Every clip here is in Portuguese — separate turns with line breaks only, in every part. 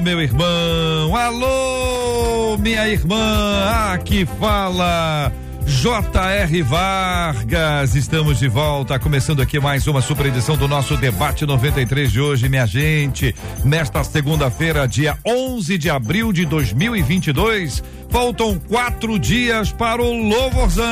meu irmão. Alô, minha irmã. Aqui fala J.R. Vargas, estamos de volta, começando aqui mais uma super edição do nosso debate 93 de hoje, minha gente. Nesta segunda-feira, dia 11 de abril de 2022, faltam quatro dias para o Louvorzão.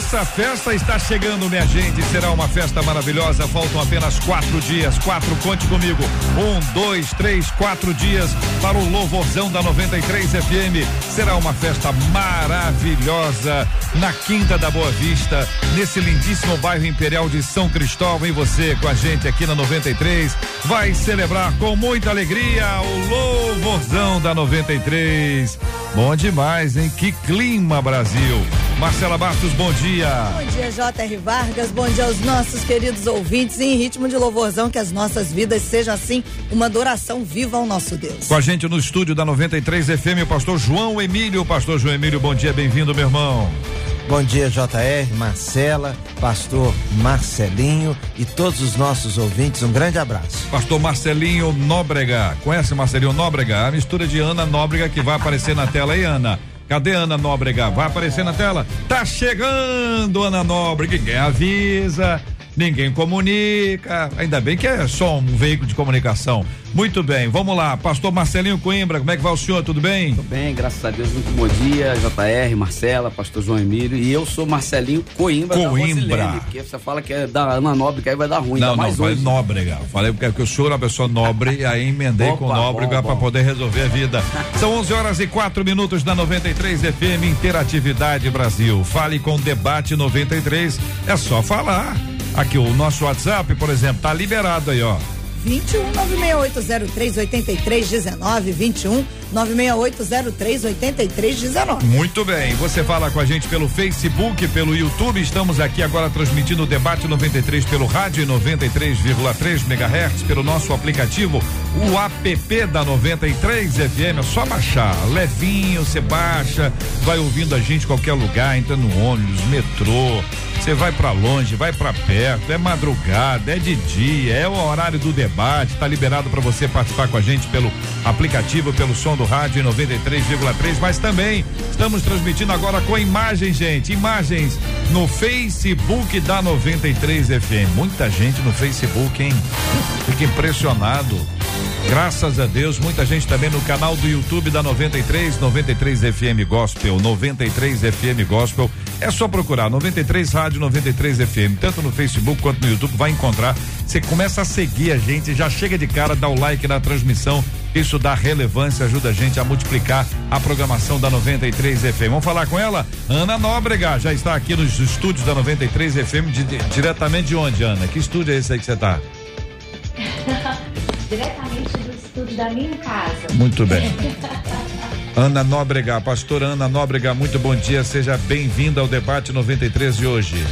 Essa festa está chegando, minha gente. Será uma festa maravilhosa. Faltam apenas quatro dias. Quatro, conte comigo. Um, dois, três, quatro dias para o louvorzão da 93 FM. Será uma festa maravilhosa na Quinta da Boa Vista, nesse lindíssimo bairro Imperial de São Cristóvão. E você com a gente aqui na 93 vai celebrar com muita alegria o louvorzão da 93. Bom demais, hein? Que clima, Brasil. Marcela Bastos, bom dia.
Bom dia, J.R. Vargas. Bom dia aos nossos queridos ouvintes. Em ritmo de louvorzão, que as nossas vidas sejam assim uma adoração viva ao nosso Deus.
Com a gente no estúdio da 93 FM, o pastor João Emílio. Pastor João Emílio, bom dia, bem-vindo, meu irmão.
Bom dia, JR, Marcela, pastor Marcelinho e todos os nossos ouvintes. Um grande abraço.
Pastor Marcelinho Nóbrega. Conhece Marcelinho Nóbrega? A mistura de Ana Nóbrega que vai aparecer na tela aí, Ana. Cadê Ana Nóbrega? Vai aparecer na tela? Tá chegando, Ana Nóbrega. Ninguém avisa, ninguém comunica. Ainda bem que é só um veículo de comunicação. Muito bem, vamos lá. Pastor Marcelinho Coimbra, como é que vai o senhor? Tudo bem?
Tudo bem, graças a Deus. Muito bom dia, JR, Marcela, Pastor João Emílio. E eu sou Marcelinho Coimbra.
Coimbra.
Da porque você fala que é da Ana Nóbrega, aí vai dar ruim.
Não, não, vai
hoje.
Nóbrega. Falei porque o senhor é uma pessoa nobre, aí emendei
Opa,
com Nóbrega para poder resolver a vida. São 11 horas e quatro minutos da 93 FM Interatividade Brasil. Fale com Debate 93. É só falar. Aqui o nosso WhatsApp, por exemplo, tá liberado aí, ó.
21 96803 8319 21 96803 8319.
Muito bem, você fala com a gente pelo Facebook, pelo YouTube. Estamos aqui agora transmitindo o debate 93 pelo rádio 93,3 MHz, pelo nosso aplicativo, o app da 93 FM. É só baixar, levinho, você baixa, vai ouvindo a gente qualquer lugar, entra no ônibus, metrô. Você vai pra longe, vai pra perto, é madrugada, é de dia, é o horário do debate, tá liberado para você participar com a gente pelo aplicativo, pelo som do rádio em 93,3, mas também estamos transmitindo agora com imagem, gente, imagens no Facebook da 93 FM. Muita gente no Facebook, hein? Fica impressionado. Graças a Deus, muita gente também no canal do YouTube da 93, 93 FM Gospel, 93 FM Gospel. É só procurar 93 Rádio 93 FM, tanto no Facebook quanto no YouTube, vai encontrar. Você começa a seguir a gente, já chega de cara, dá o like na transmissão. Isso dá relevância, ajuda a gente a multiplicar a programação da 93 FM. Vamos falar com ela? Ana Nóbrega já está aqui nos estúdios da 93 FM, de- de- diretamente de onde, Ana? Que estúdio é esse aí que você está?
diretamente do estúdio da minha casa.
Muito bem. Ana Nóbrega, pastora Ana Nóbrega, muito bom dia, seja bem-vinda ao debate 93 de hoje.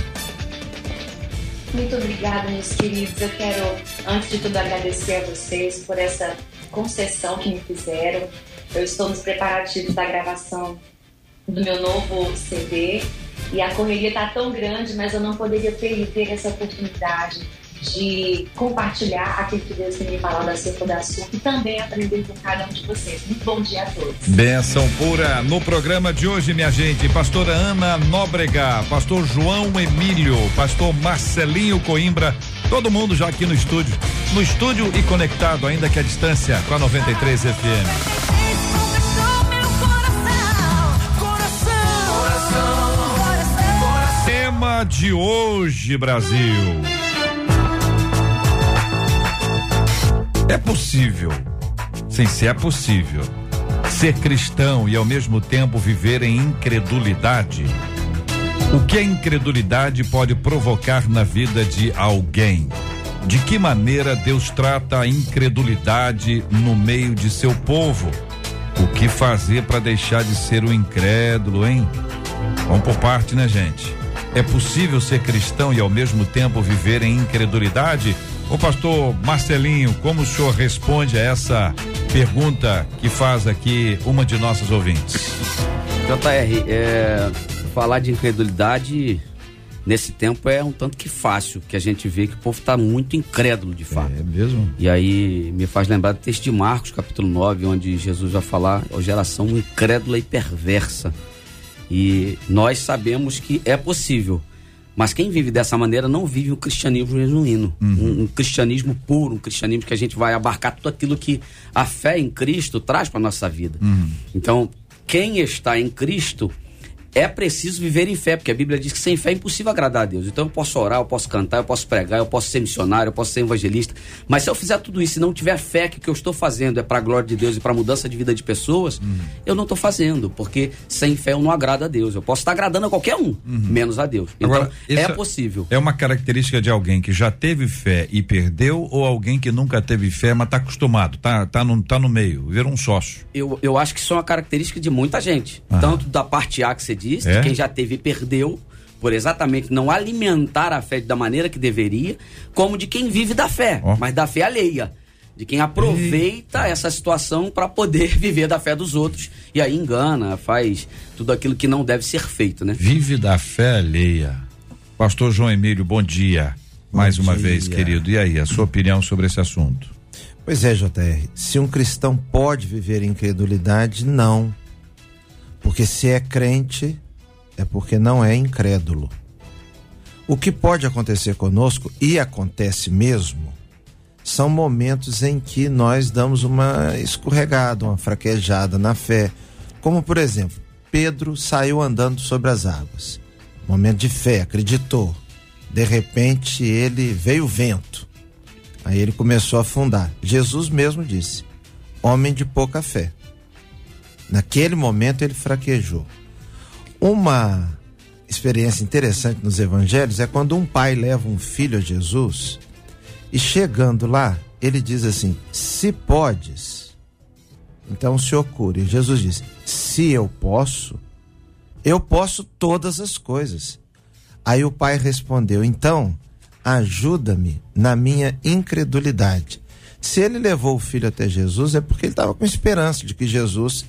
Muito obrigada, meus queridos. Eu quero, antes de tudo, agradecer a vocês por essa concessão que me fizeram. Eu estou nos preparativos da gravação do meu novo CD e a correria está tão grande, mas eu não poderia perder essa oportunidade de compartilhar aquilo que Deus tem me falado acerca do assunto e também aprender com cada um de vocês. Muito bom dia a todos.
Benção pura no programa de hoje, minha gente. Pastora Ana Nóbrega, pastor João Emílio, pastor Marcelinho Coimbra, todo mundo já aqui no estúdio. No estúdio e conectado, ainda que à distância, com a 93 FM. Tema de hoje, Brasil. É possível, sim, se é possível, ser cristão e ao mesmo tempo viver em incredulidade. O que a incredulidade pode provocar na vida de alguém? De que maneira Deus trata a incredulidade no meio de seu povo? O que fazer para deixar de ser o incrédulo, hein? Vamos por parte, né, gente? É possível ser cristão e ao mesmo tempo viver em incredulidade? O pastor Marcelinho, como o senhor responde a essa pergunta que faz aqui uma de nossas ouvintes?
JR, é, falar de incredulidade nesse tempo é um tanto que fácil, que a gente vê que o povo está muito incrédulo de fato.
É mesmo?
E aí me faz lembrar do texto de Marcos, capítulo 9, onde Jesus vai falar a geração incrédula e perversa. E nós sabemos que é possível. Mas quem vive dessa maneira não vive um cristianismo genuíno, uhum. um, um, cristianismo puro, um cristianismo que a gente vai abarcar tudo aquilo que a fé em Cristo traz para nossa vida. Uhum. Então, quem está em Cristo é preciso viver em fé, porque a Bíblia diz que sem fé é impossível agradar a Deus. Então eu posso orar, eu posso cantar, eu posso pregar, eu posso ser missionário, eu posso ser evangelista, mas se eu fizer tudo isso e não tiver fé que o que eu estou fazendo é para a glória de Deus e para a mudança de vida de pessoas, uhum. eu não estou fazendo, porque sem fé eu não agrado a Deus. Eu posso estar agradando a qualquer um, uhum. menos a Deus. Então Agora, é possível.
É uma característica de alguém que já teve fé e perdeu ou alguém que nunca teve fé, mas está acostumado, tá, tá, no, tá no meio, virou um sócio?
Eu, eu acho que isso é uma característica de muita gente. Ah. Tanto da parte A que você diz, é? de quem já teve e perdeu, por exatamente não alimentar a fé da maneira que deveria, como de quem vive da fé, oh. mas da fé alheia. De quem aproveita Eita. essa situação para poder viver da fé dos outros e aí engana, faz tudo aquilo que não deve ser feito, né?
Vive da fé alheia. Pastor João Emílio, bom dia. Bom Mais dia. uma vez, querido. E aí, a sua opinião sobre esse assunto?
Pois é, JR. Se um cristão pode viver em incredulidade, não. Porque se é crente, é porque não é incrédulo. O que pode acontecer conosco, e acontece mesmo, são momentos em que nós damos uma escorregada, uma fraquejada na fé. Como, por exemplo, Pedro saiu andando sobre as águas. Momento de fé, acreditou. De repente ele veio o vento. Aí ele começou a afundar. Jesus mesmo disse: homem de pouca fé. Naquele momento ele fraquejou. Uma experiência interessante nos evangelhos é quando um pai leva um filho a Jesus e chegando lá, ele diz assim: Se podes, então o Senhor cure. Jesus diz: Se eu posso, eu posso todas as coisas. Aí o pai respondeu: Então, ajuda-me na minha incredulidade. Se ele levou o filho até Jesus, é porque ele estava com esperança de que Jesus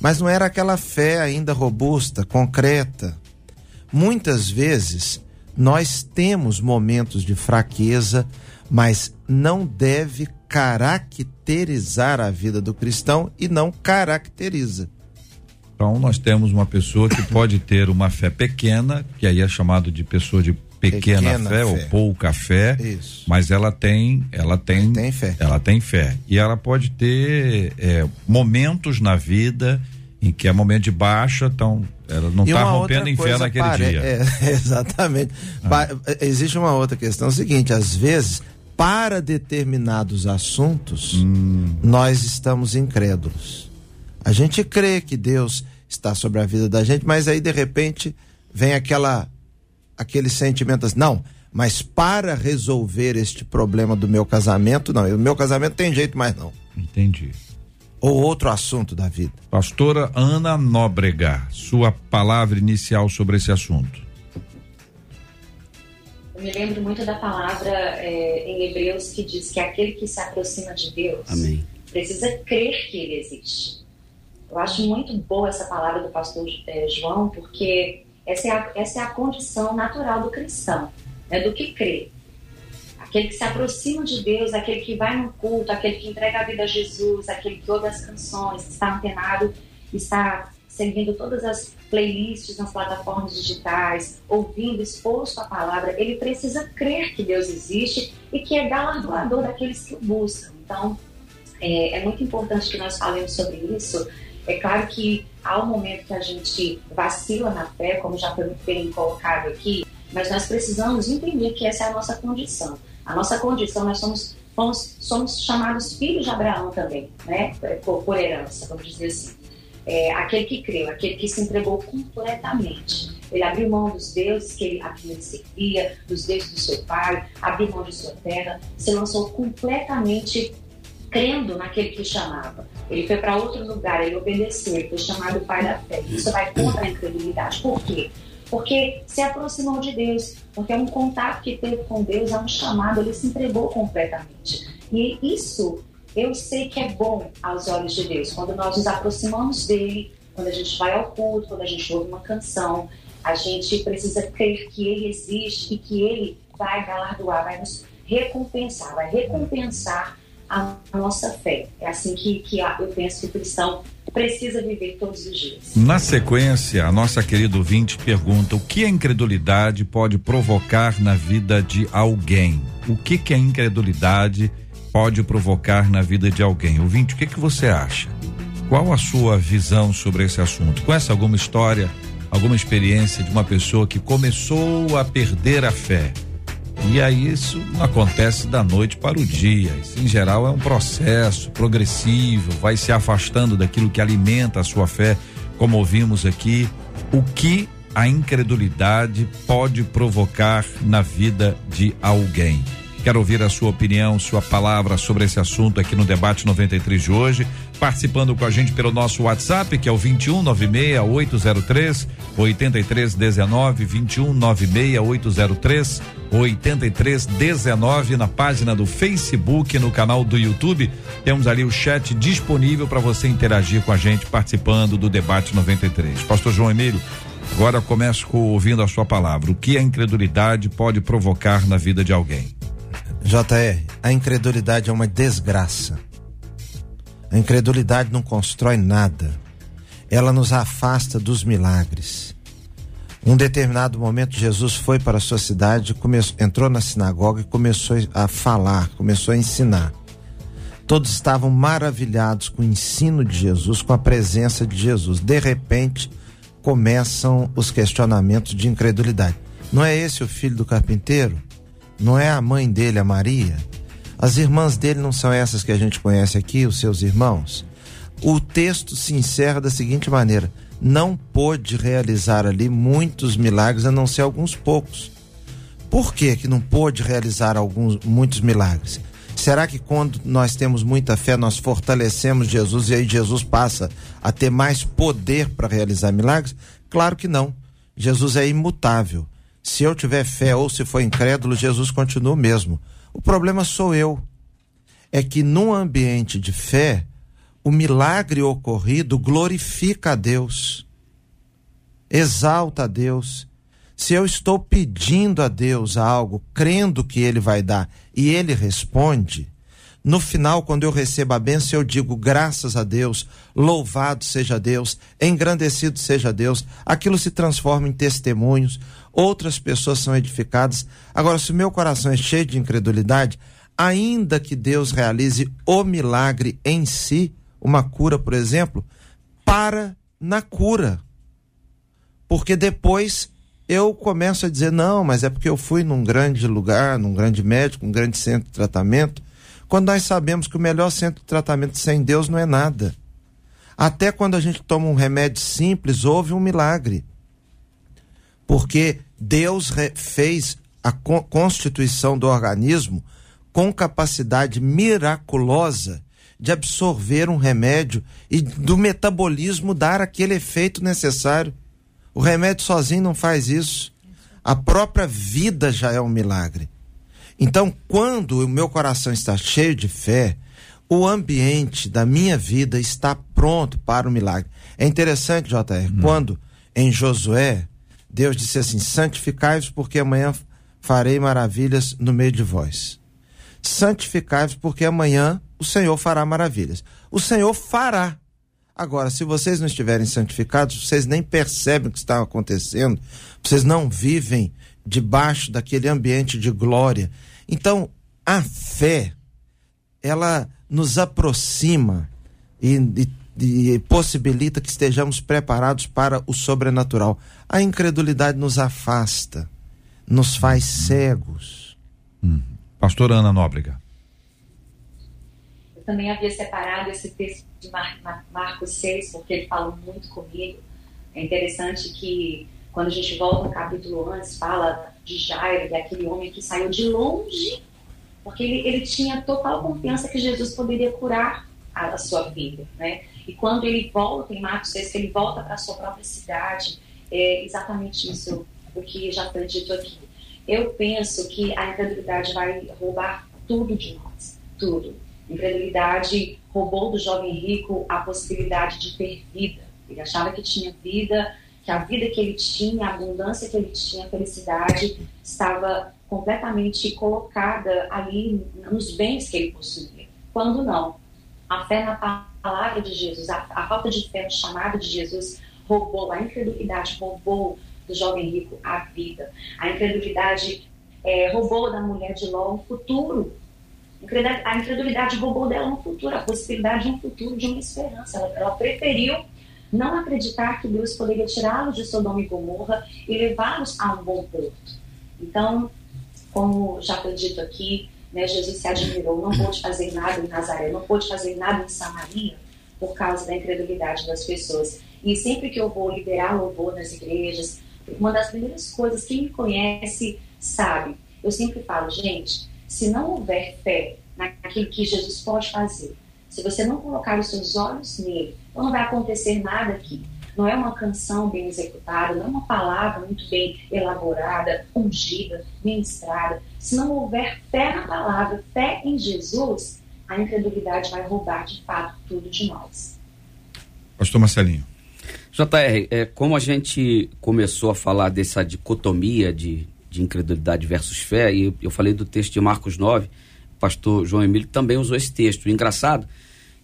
mas não era aquela fé ainda robusta, concreta. Muitas vezes nós temos momentos de fraqueza, mas não deve caracterizar a vida do cristão e não caracteriza.
Então nós temos uma pessoa que pode ter uma fé pequena, que aí é chamado de pessoa de pequena, pequena fé, fé, ou pouca fé, Isso. mas ela tem, ela tem, tem fé. ela tem fé e ela pode ter é, momentos na vida em que é momento de baixa, então ela não está rompendo em fé naquele pare... dia.
É, exatamente. Ah. Existe uma outra questão, é o seguinte, às vezes para determinados assuntos hum. nós estamos incrédulos. A gente crê que Deus está sobre a vida da gente, mas aí de repente vem aquela aquele sentimento assim, não, mas para resolver este problema do meu casamento, não, o meu casamento tem jeito mais não.
Entendi.
Ou outro assunto da vida.
Pastora Ana Nóbrega, sua palavra inicial sobre esse assunto.
Eu me lembro muito da palavra é, em Hebreus que diz que aquele que se aproxima de Deus
Amém.
precisa crer que ele existe. Eu acho muito boa essa palavra do pastor é, João, porque essa é a, essa é a condição natural do cristão, né, do que crê. Aquele que se aproxima de Deus, aquele que vai no culto, aquele que entrega a vida a Jesus, aquele que ouve as canções, está antenado, está seguindo todas as playlists nas plataformas digitais, ouvindo, exposto à palavra, ele precisa crer que Deus existe e que é galardoador daqueles que o buscam. Então, é, é muito importante que nós falemos sobre isso, é claro que há um momento que a gente vacila na fé, como já foi muito bem colocado aqui, mas nós precisamos entender que essa é a nossa condição. A nossa condição, nós somos, somos, somos chamados filhos de Abraão também, né? Por, por herança, vamos dizer assim. É, aquele que creu, aquele que se entregou completamente. Ele abriu mão dos deuses que ele, a dos deuses do seu pai, abriu mão de sua terra, se lançou completamente crendo naquele que chamava. Ele foi para outro lugar, ele obedeceu, ele foi chamado pai da fé. Isso vai contra a incredulidade. Por quê? Porque se aproximou de Deus, porque é um contato que teve com Deus, é um chamado, ele se entregou completamente. E isso eu sei que é bom aos olhos de Deus. Quando nós nos aproximamos dele, quando a gente vai ao culto, quando a gente ouve uma canção, a gente precisa crer que ele existe e que ele vai galardoar, vai nos recompensar, vai recompensar a nossa fé. É assim que, que eu penso que o cristão precisa viver todos os dias.
Na sequência, a nossa querida ouvinte pergunta: o que a incredulidade pode provocar na vida de alguém? O que, que a incredulidade pode provocar na vida de alguém? Ouvinte, o que, que você acha? Qual a sua visão sobre esse assunto? Conhece alguma história, alguma experiência de uma pessoa que começou a perder a fé? E aí isso não acontece da noite para o dia. Isso em geral é um processo progressivo, vai se afastando daquilo que alimenta a sua fé, como ouvimos aqui. O que a incredulidade pode provocar na vida de alguém? Quero ouvir a sua opinião, sua palavra sobre esse assunto aqui no debate 93 de hoje. Participando com a gente pelo nosso WhatsApp, que é o 21 96 803 8319 21 96 803 8319 na página do Facebook, no canal do YouTube. Temos ali o chat disponível para você interagir com a gente participando do debate 93. Pastor João Emílio, agora começo com, ouvindo a sua palavra. O que a incredulidade pode provocar na vida de alguém?
JR, a incredulidade é uma desgraça. A incredulidade não constrói nada. Ela nos afasta dos milagres. Um determinado momento, Jesus foi para a sua cidade, começou, entrou na sinagoga e começou a falar, começou a ensinar. Todos estavam maravilhados com o ensino de Jesus, com a presença de Jesus. De repente, começam os questionamentos de incredulidade. Não é esse o filho do carpinteiro? Não é a mãe dele, a Maria? As irmãs dele não são essas que a gente conhece aqui, os seus irmãos? O texto se encerra da seguinte maneira: não pôde realizar ali muitos milagres, a não ser alguns poucos. Por que que não pôde realizar alguns muitos milagres? Será que quando nós temos muita fé, nós fortalecemos Jesus e aí Jesus passa a ter mais poder para realizar milagres? Claro que não. Jesus é imutável. Se eu tiver fé ou se for incrédulo, Jesus continua o mesmo. O problema sou eu. É que num ambiente de fé, o milagre ocorrido glorifica a Deus, exalta a Deus. Se eu estou pedindo a Deus algo, crendo que Ele vai dar e Ele responde, no final, quando eu recebo a bênção, eu digo graças a Deus, louvado seja Deus, engrandecido seja Deus. Aquilo se transforma em testemunhos, outras pessoas são edificadas. Agora, se o meu coração é cheio de incredulidade, ainda que Deus realize o milagre em si, uma cura, por exemplo, para na cura. Porque depois eu começo a dizer: não, mas é porque eu fui num grande lugar, num grande médico, um grande centro de tratamento quando nós sabemos que o melhor centro de tratamento sem Deus não é nada. Até quando a gente toma um remédio simples, houve um milagre. Porque Deus fez a constituição do organismo com capacidade miraculosa de absorver um remédio e do metabolismo dar aquele efeito necessário. O remédio sozinho não faz isso. A própria vida já é um milagre. Então, quando o meu coração está cheio de fé, o ambiente da minha vida está pronto para o milagre. É interessante, JR, hum. quando em Josué, Deus disse assim: santificai-vos, porque amanhã farei maravilhas no meio de vós. Santificai-vos, porque amanhã o Senhor fará maravilhas. O Senhor fará. Agora, se vocês não estiverem santificados, vocês nem percebem o que está acontecendo, vocês não vivem debaixo daquele ambiente de glória então, a fé, ela nos aproxima e, e, e, possibilita que estejamos preparados para o sobrenatural. A incredulidade nos afasta, nos faz uhum. cegos.
Hum. Pastor Ana Nóbrega.
Eu também havia separado esse texto de Mar Mar Marcos 6, porque ele fala muito comigo. É interessante que Quando a gente volta no capítulo antes, fala de Jairo, e aquele homem que saiu de longe, porque ele, ele tinha total confiança que Jesus poderia curar a, a sua vida, né? E quando ele volta, em Marcos 6, que ele volta para a sua própria cidade, é exatamente isso o que já foi dito aqui. Eu penso que a incredulidade vai roubar tudo de nós, tudo. Incredulidade roubou do jovem rico a possibilidade de ter vida. Ele achava que tinha vida, que a vida que ele tinha, a abundância que ele tinha, a felicidade, estava completamente colocada ali nos bens que ele possuía. Quando não. A fé na palavra de Jesus, a, a falta de fé no chamado de Jesus roubou, a incredulidade roubou do jovem rico a vida. A incredulidade é, roubou da mulher de Ló o futuro. A incredulidade roubou dela um futuro, a possibilidade de um futuro, de uma esperança. Ela, ela preferiu não acreditar que Deus poderia tirá-los de Sodoma e Gomorra e levá-los a um bom porto. Então, como já foi dito aqui, né, Jesus se admirou, não pôde fazer nada em Nazaré, não pôde fazer nada em Samaria por causa da incredulidade das pessoas. E sempre que eu vou liberar louvor nas igrejas, uma das primeiras coisas, quem me conhece sabe, eu sempre falo, gente, se não houver fé naquilo que Jesus pode fazer, se você não colocar os seus olhos nele, não vai acontecer nada aqui. Não é uma canção bem executada, não é uma palavra muito bem elaborada, ungida, ministrada. Se não houver fé na palavra, fé em Jesus, a incredulidade vai roubar de fato tudo de nós.
Pastor Marcelinho.
JR, é, como a gente começou a falar dessa dicotomia de, de incredulidade versus fé, e eu falei do texto de Marcos 9, o pastor João Emílio também usou esse texto. O engraçado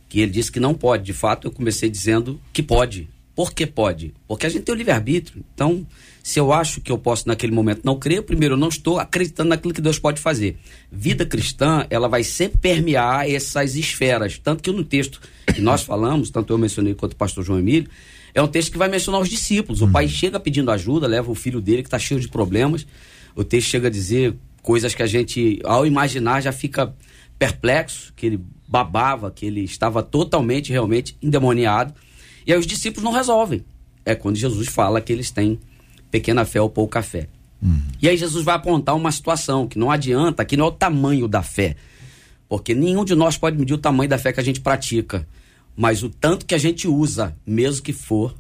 que ele disse que não pode. De fato, eu comecei dizendo que pode. Por que pode? Porque a gente tem o livre-arbítrio. Então, se eu acho que eu posso naquele momento não crer, primeiro eu não estou acreditando naquilo que Deus pode fazer. Vida cristã, ela vai sempre permear essas esferas. Tanto que no texto que nós falamos, tanto eu mencionei quanto o pastor João Emílio, é um texto que vai mencionar os discípulos. O pai chega pedindo ajuda, leva o filho dele que está cheio de problemas. O texto chega a dizer coisas que a gente, ao imaginar, já fica perplexo, que ele babava, que ele estava totalmente, realmente endemoniado. E aí os discípulos não resolvem. É quando Jesus fala que eles têm pequena fé ou pouca fé. Uhum. E aí Jesus vai apontar uma situação que não adianta, que não é o tamanho da fé. Porque nenhum de nós pode medir o tamanho da fé que a gente pratica. Mas o tanto que a gente usa, mesmo que for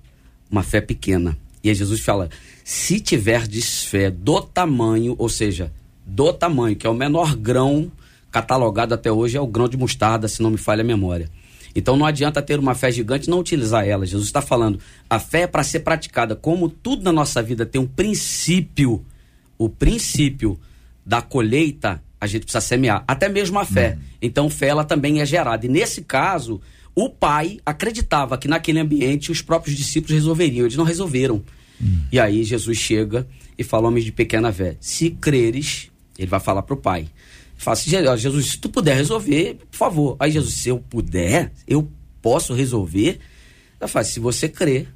uma fé pequena. E aí Jesus fala: se tiver fé do tamanho, ou seja, do tamanho, que é o menor grão catalogado até hoje é o grão de mostarda, se não me falha a memória. Então não adianta ter uma fé gigante e não utilizar ela. Jesus está falando, a fé é para ser praticada. Como tudo na nossa vida tem um princípio, o princípio da colheita, a gente precisa semear. Até mesmo a fé. Uhum. Então fé ela também é gerada. E nesse caso, o pai acreditava que naquele ambiente os próprios discípulos resolveriam. Eles não resolveram. Uhum. E aí Jesus chega e fala, homens de pequena fé, se creres, ele vai falar para o pai Fala assim, Jesus, se tu puder resolver, por favor. Aí Jesus, se eu puder, eu posso resolver. Eu falo, se você crer,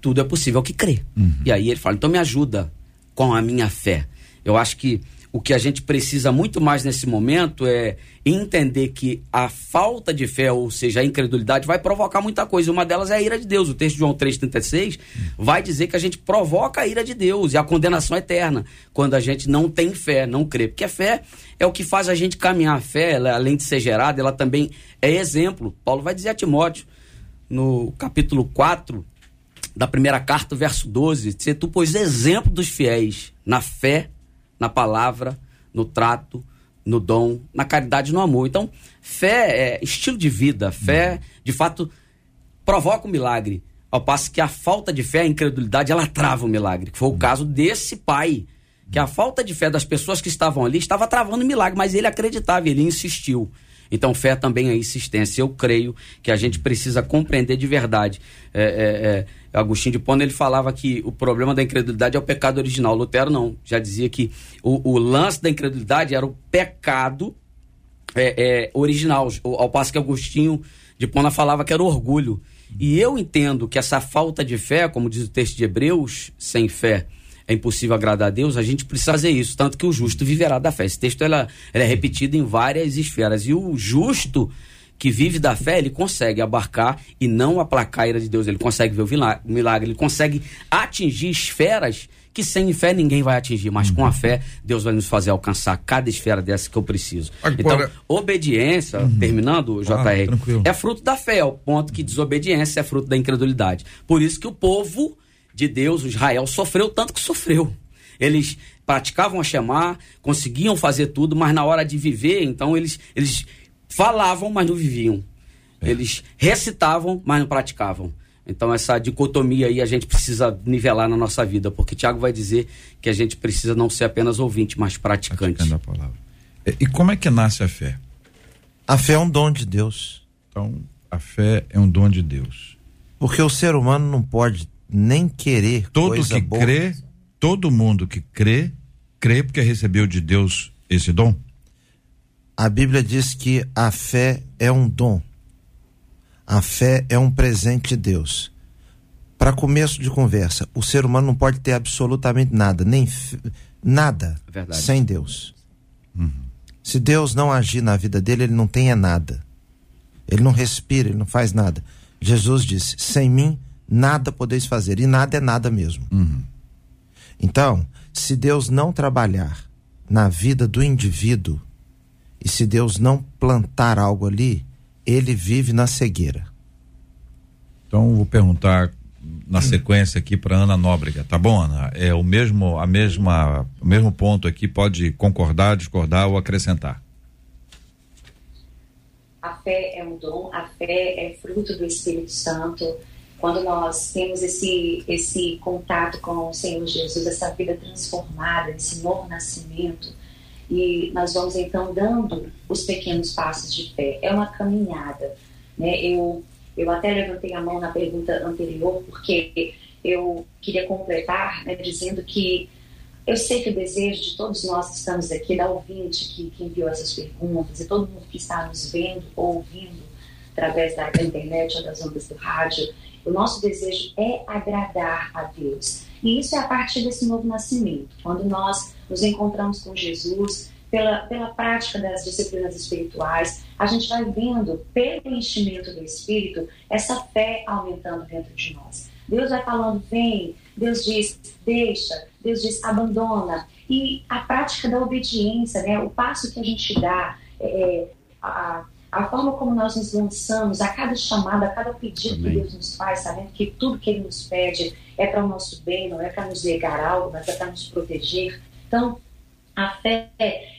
tudo é possível que crê. Uhum. E aí ele fala, então me ajuda com a minha fé. Eu acho que o que a gente precisa muito mais nesse momento é entender que a falta de fé, ou seja, a incredulidade, vai provocar muita coisa. Uma delas é a ira de Deus. O texto de João 3,36 vai dizer que a gente provoca a ira de Deus e a condenação eterna quando a gente não tem fé, não crê. Porque a fé é o que faz a gente caminhar. A fé, ela, além de ser gerada, ela também é exemplo. Paulo vai dizer a Timóteo, no capítulo 4 da primeira carta, verso 12: Se tu, pois, exemplo dos fiéis na fé, na palavra, no trato, no dom, na caridade, no amor. Então, fé é estilo de vida. Fé, de fato, provoca o um milagre. Ao passo que a falta de fé, a incredulidade, ela trava o milagre. Que foi o caso desse pai. Que a falta de fé das pessoas que estavam ali estava travando o milagre, mas ele acreditava, ele insistiu. Então, fé também é insistência. Eu creio que a gente precisa compreender de verdade. É, é, é, Agostinho de Pona ele falava que o problema da incredulidade é o pecado original. Lutero não. Já dizia que o, o lance da incredulidade era o pecado é, é, original. Ao passo que Agostinho de Pona falava que era orgulho. E eu entendo que essa falta de fé, como diz o texto de Hebreus, sem fé é impossível agradar a Deus, a gente precisa fazer isso, tanto que o justo viverá da fé. Esse texto ela, ela é repetido em várias esferas. E o justo que vive da fé, ele consegue abarcar e não aplacar a ira de Deus. Ele consegue ver o milagre, ele consegue atingir esferas que sem fé ninguém vai atingir, mas uhum. com a fé Deus vai nos fazer alcançar cada esfera dessa que eu preciso. Agora... Então, obediência, uhum. terminando, JR, ah, é fruto da fé, ao ponto que desobediência é fruto da incredulidade. Por isso que o povo de Deus, o Israel, sofreu tanto que sofreu. Eles praticavam a chamar, conseguiam fazer tudo, mas na hora de viver, então eles, eles falavam, mas não viviam. É. Eles recitavam, mas não praticavam. Então essa dicotomia aí a gente precisa nivelar na nossa vida, porque Tiago vai dizer que a gente precisa não ser apenas ouvinte, mas praticante.
Praticando a palavra. E como é que nasce a fé?
A fé é um dom de Deus.
Então, a fé é um dom de Deus.
Porque o ser humano não pode nem querer
todo coisa que boa. crê, todo mundo que crê, crê porque recebeu de Deus esse dom.
A Bíblia diz que a fé é um dom. A fé é um presente de Deus. Para começo de conversa, o ser humano não pode ter absolutamente nada, nem nada Verdade. sem Deus. Uhum. Se Deus não agir na vida dele, ele não tem é nada. Ele não respira, ele não faz nada. Jesus disse: sem mim nada podeis fazer. E nada é nada mesmo. Uhum. Então, se Deus não trabalhar na vida do indivíduo, e se Deus não plantar algo ali, ele vive na cegueira.
Então vou perguntar na sequência aqui para Ana Nóbrega, tá bom, Ana? É o mesmo a mesma o mesmo ponto aqui pode concordar, discordar ou acrescentar.
A fé é um dom, a fé é fruto do Espírito Santo. Quando nós temos esse esse contato com o Senhor Jesus, essa vida transformada, esse novo nascimento, e nós vamos então dando os pequenos passos de fé. É uma caminhada, né? Eu eu até levantei a mão na pergunta anterior porque eu queria completar, né, dizendo que eu sei que o desejo de todos nós que estamos aqui, da ouvinte que, que enviou essas perguntas e todo mundo que está nos vendo ou ouvindo através da internet ou das ondas do rádio, o nosso desejo é agradar a Deus. E isso é a partir desse novo nascimento, quando nós nos encontramos com Jesus, pela, pela prática das disciplinas espirituais, a gente vai vendo, pelo enchimento do Espírito, essa fé aumentando dentro de nós. Deus vai falando, vem, Deus diz, deixa, Deus diz, abandona. E a prática da obediência, né, o passo que a gente dá, é, a, a forma como nós nos lançamos, a cada chamada, a cada pedido Amém. que Deus nos faz, sabendo que tudo que Ele nos pede é para o nosso bem, não é para nos negar algo, mas é para nos proteger. Então, a fé,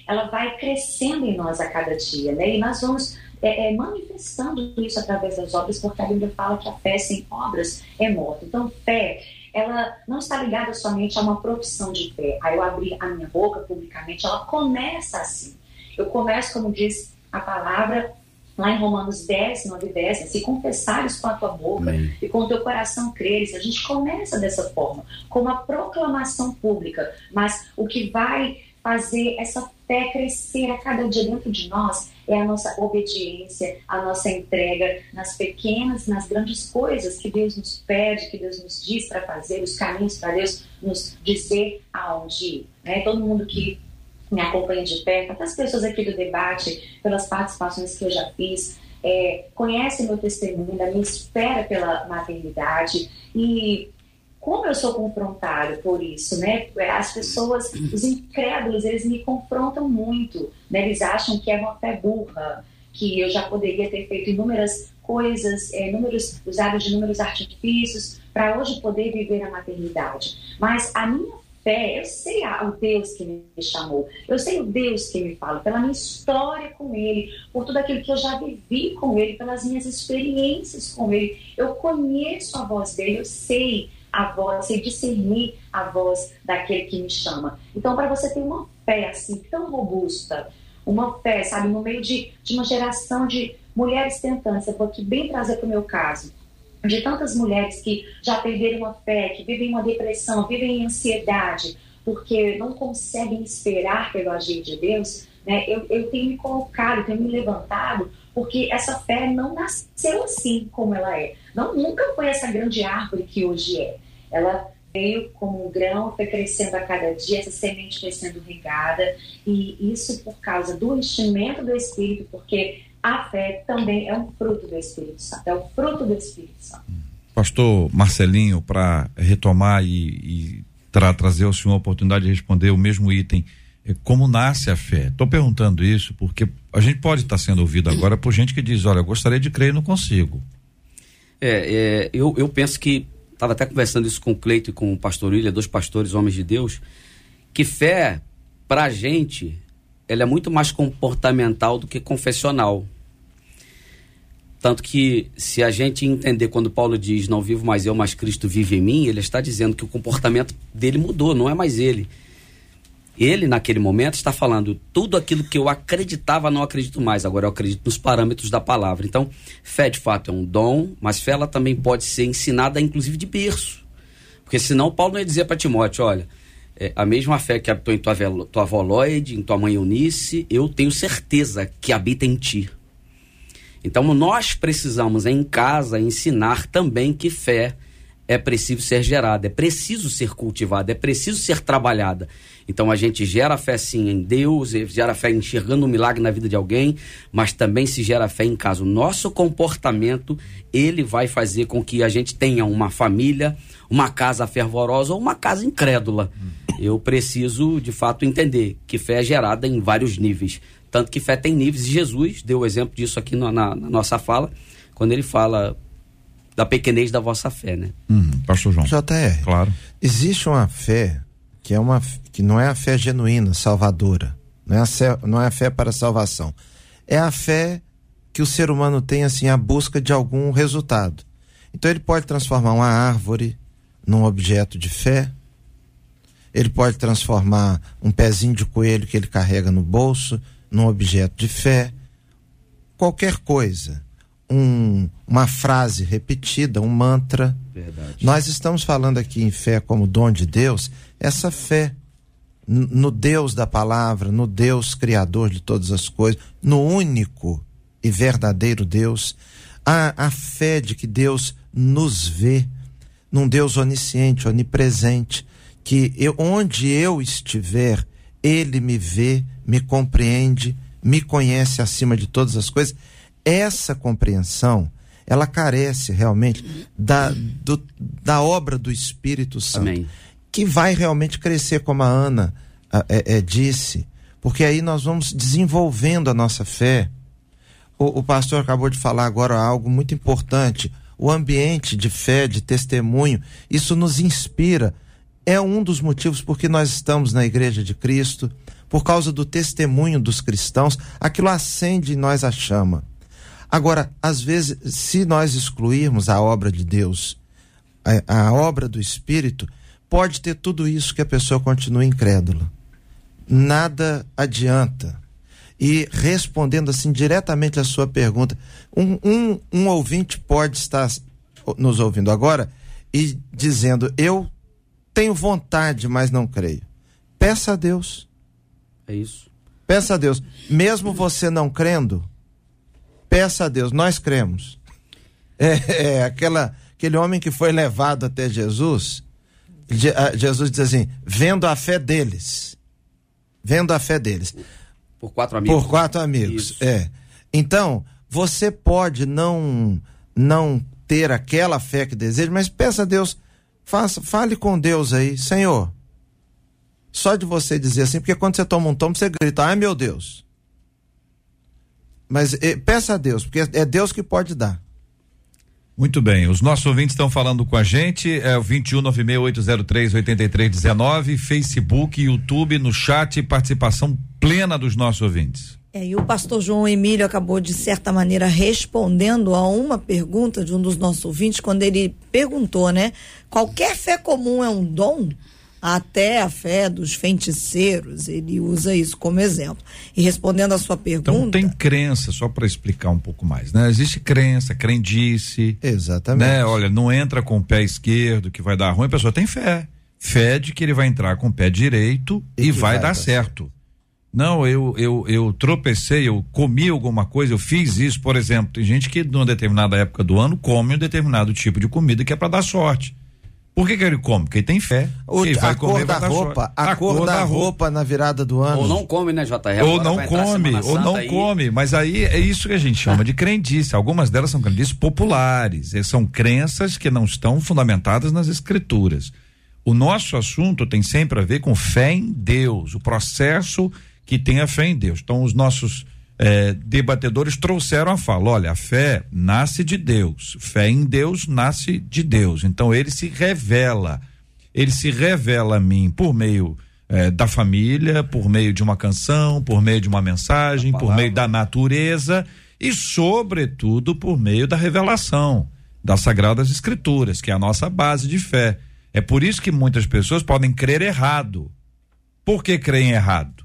ela vai crescendo em nós a cada dia, né? E nós vamos é, é, manifestando isso através das obras, porque a Bíblia fala que a fé sem obras é morta. Então, fé, ela não está ligada somente a uma profissão de fé. Aí eu abri a minha boca publicamente, ela começa assim. Eu começo, como diz a palavra, lá em Romanos 10, 9 e 10, se confessares com a tua boca Amém. e com o teu coração creres, a gente começa dessa forma, com uma proclamação pública, mas o que vai fazer essa fé crescer a cada dia dentro de nós é a nossa obediência, a nossa entrega nas pequenas, nas grandes coisas que Deus nos pede, que Deus nos diz para fazer, os caminhos para Deus nos dizer aonde ir. Né? Todo mundo que me acompanha de perto, até as pessoas aqui do debate, pelas participações que eu já fiz, é, conhecem meu testemunho, da minha espera pela maternidade e como eu sou confrontado por isso, né? As pessoas, os incrédulos, eles me confrontam muito, né? Eles acham que é uma fé burra, que eu já poderia ter feito inúmeras coisas, é, números, usado de inúmeros artifícios para hoje poder viver a maternidade. Mas a minha fé, eu sei o Deus que me chamou, eu sei o Deus que me fala, pela minha história com Ele, por tudo aquilo que eu já vivi com Ele, pelas minhas experiências com Ele. Eu conheço a voz dele, eu sei a voz, sei discernir a voz daquele que me chama. Então, para você ter uma fé assim tão robusta, uma fé, sabe, no meio de, de uma geração de mulheres tentantes, eu vou aqui bem trazer para o meu caso, de tantas mulheres que já perderam a fé, que vivem uma depressão, vivem em ansiedade, porque não conseguem esperar pelo agir de Deus, né? eu, eu tenho me colocado, tenho me levantado, porque essa fé não nasceu assim como ela é. Não, nunca foi essa grande árvore que hoje é. Ela veio como um grão, foi crescendo a cada dia, essa semente foi sendo regada, e isso por causa do enchimento do Espírito, porque a fé também é um fruto do Espírito Santo, é o fruto do Espírito Santo.
Pastor Marcelinho, para retomar e, e tra trazer ao senhor a oportunidade de responder o mesmo item, é como nasce a fé? Estou perguntando isso porque a gente pode estar sendo ouvido agora por gente que diz: olha, eu gostaria de crer e não consigo.
É, é eu, eu penso que, estava até conversando isso com o Cleito e com o pastor William, dois pastores homens de Deus, que fé, para a gente, ela é muito mais comportamental do que confessional. Tanto que, se a gente entender quando Paulo diz não vivo mais eu, mas Cristo vive em mim, ele está dizendo que o comportamento dele mudou, não é mais ele. Ele, naquele momento, está falando tudo aquilo que eu acreditava, não acredito mais. Agora eu acredito nos parâmetros da palavra. Então, fé de fato é um dom, mas fé ela também pode ser ensinada, inclusive, de berço. Porque senão Paulo não ia dizer para Timóteo: olha, é, a mesma fé que habitou em tua, tua avó Lloyd, em tua mãe Eunice, eu tenho certeza que habita em ti. Então, nós precisamos em casa ensinar também que fé é preciso ser gerada, é preciso ser cultivada, é preciso ser trabalhada. Então a gente gera fé sim em Deus, gera fé enxergando um milagre na vida de alguém, mas também se gera fé em casa. O nosso comportamento, ele vai fazer com que a gente tenha uma família, uma casa fervorosa ou uma casa incrédula. Eu preciso, de fato, entender que fé é gerada em vários níveis. Tanto que fé tem níveis, e Jesus deu o exemplo disso aqui na, na, na nossa fala, quando ele fala da pequenez da vossa fé, né?
Uhum, Pastor João.
JR.
Claro.
Existe uma fé que é uma que não é a fé genuína, salvadora, não é a fé, não é a fé para a salvação. É a fé que o ser humano tem assim a busca de algum resultado. Então ele pode transformar uma árvore num objeto de fé. Ele pode transformar um pezinho de coelho que ele carrega no bolso num objeto de fé. Qualquer coisa um, uma frase repetida, um mantra.
Verdade.
Nós estamos falando aqui em fé como dom de Deus, essa fé no Deus da palavra, no Deus criador de todas as coisas, no único e verdadeiro Deus, a, a fé de que Deus nos vê, num Deus onisciente, onipresente, que eu, onde eu estiver, Ele me vê, me compreende, me conhece acima de todas as coisas essa compreensão ela carece realmente da, do, da obra do Espírito Santo,
Amém.
que vai realmente crescer, como a Ana é, é, disse, porque aí nós vamos desenvolvendo a nossa fé. O, o pastor acabou de falar agora algo muito importante. O ambiente de fé, de testemunho, isso nos inspira. É um dos motivos porque nós estamos na Igreja de Cristo, por causa do testemunho dos cristãos, aquilo acende em nós a chama. Agora, às vezes, se nós excluirmos a obra de Deus, a, a obra do Espírito, pode ter tudo isso que a pessoa continue incrédula. Nada adianta. E respondendo assim diretamente à sua pergunta, um, um, um ouvinte pode estar nos ouvindo agora e dizendo: Eu tenho vontade, mas não creio. Peça a Deus.
É isso.
Peça a Deus. Mesmo você não crendo, peça a Deus, nós cremos. É, é, aquela, aquele homem que foi levado até Jesus, Jesus diz assim: vendo a fé deles. Vendo a fé deles.
Por quatro amigos.
Por quatro amigos.
Isso.
É. Então, você pode não não ter aquela fé que deseja, mas peça a Deus, faça, fale com Deus aí, Senhor. Só de você dizer assim, porque quando você toma um tombo, você grita, ai meu Deus. Mas eh, peça a Deus, porque é Deus que pode dar.
Muito bem, os nossos ouvintes estão falando com a gente, é o 21968038319, Facebook, YouTube, no chat, participação plena dos nossos ouvintes.
É, e o pastor João Emílio acabou, de certa maneira, respondendo a uma pergunta de um dos nossos ouvintes, quando ele perguntou, né? Qualquer fé comum é um dom? Até a fé dos feiticeiros, ele usa isso como exemplo. E respondendo a sua pergunta.
Então tem crença, só para explicar um pouco mais, né? Existe crença, crendice.
Exatamente.
Né? Olha, não entra com o pé esquerdo que vai dar ruim, a pessoa tem fé. Fé de que ele vai entrar com o pé direito e, e vai, vai, dar, certo. certo. Não, eu, eu, eu tropecei, eu comi alguma coisa, eu fiz isso, por exemplo. Tem gente que, numa determinada época do ano, come um determinado tipo de comida que é para dar sorte. Por que, que ele come? Porque ele tem fé.
O,
Ele vai
a cor
comer,
da
vai dar
roupa,
sorte.
a, cor da roupa na virada do ano.
Ou não come, né, JR?
Ou não
a
come, ou não
aí.
come. Mas aí é isso que a gente chama de crendice. Algumas delas são crendices populares. e São crenças que não estão fundamentadas nas escrituras. O nosso assunto tem sempre a ver com fé em Deus, o processo que tem a fé em Deus. Então, os nossos eh, debatedores trouxeram a fala: olha, a fé nasce de Deus, fé em Deus nasce de Deus. Então, ele se revela, ele se revela a mim por meio eh, da família, por meio de uma canção, por meio de uma mensagem, por meio da natureza e, sobretudo, por meio da revelação das Sagradas Escrituras, que é a nossa base de fé. É por isso que muitas pessoas podem crer errado. Por que creem errado?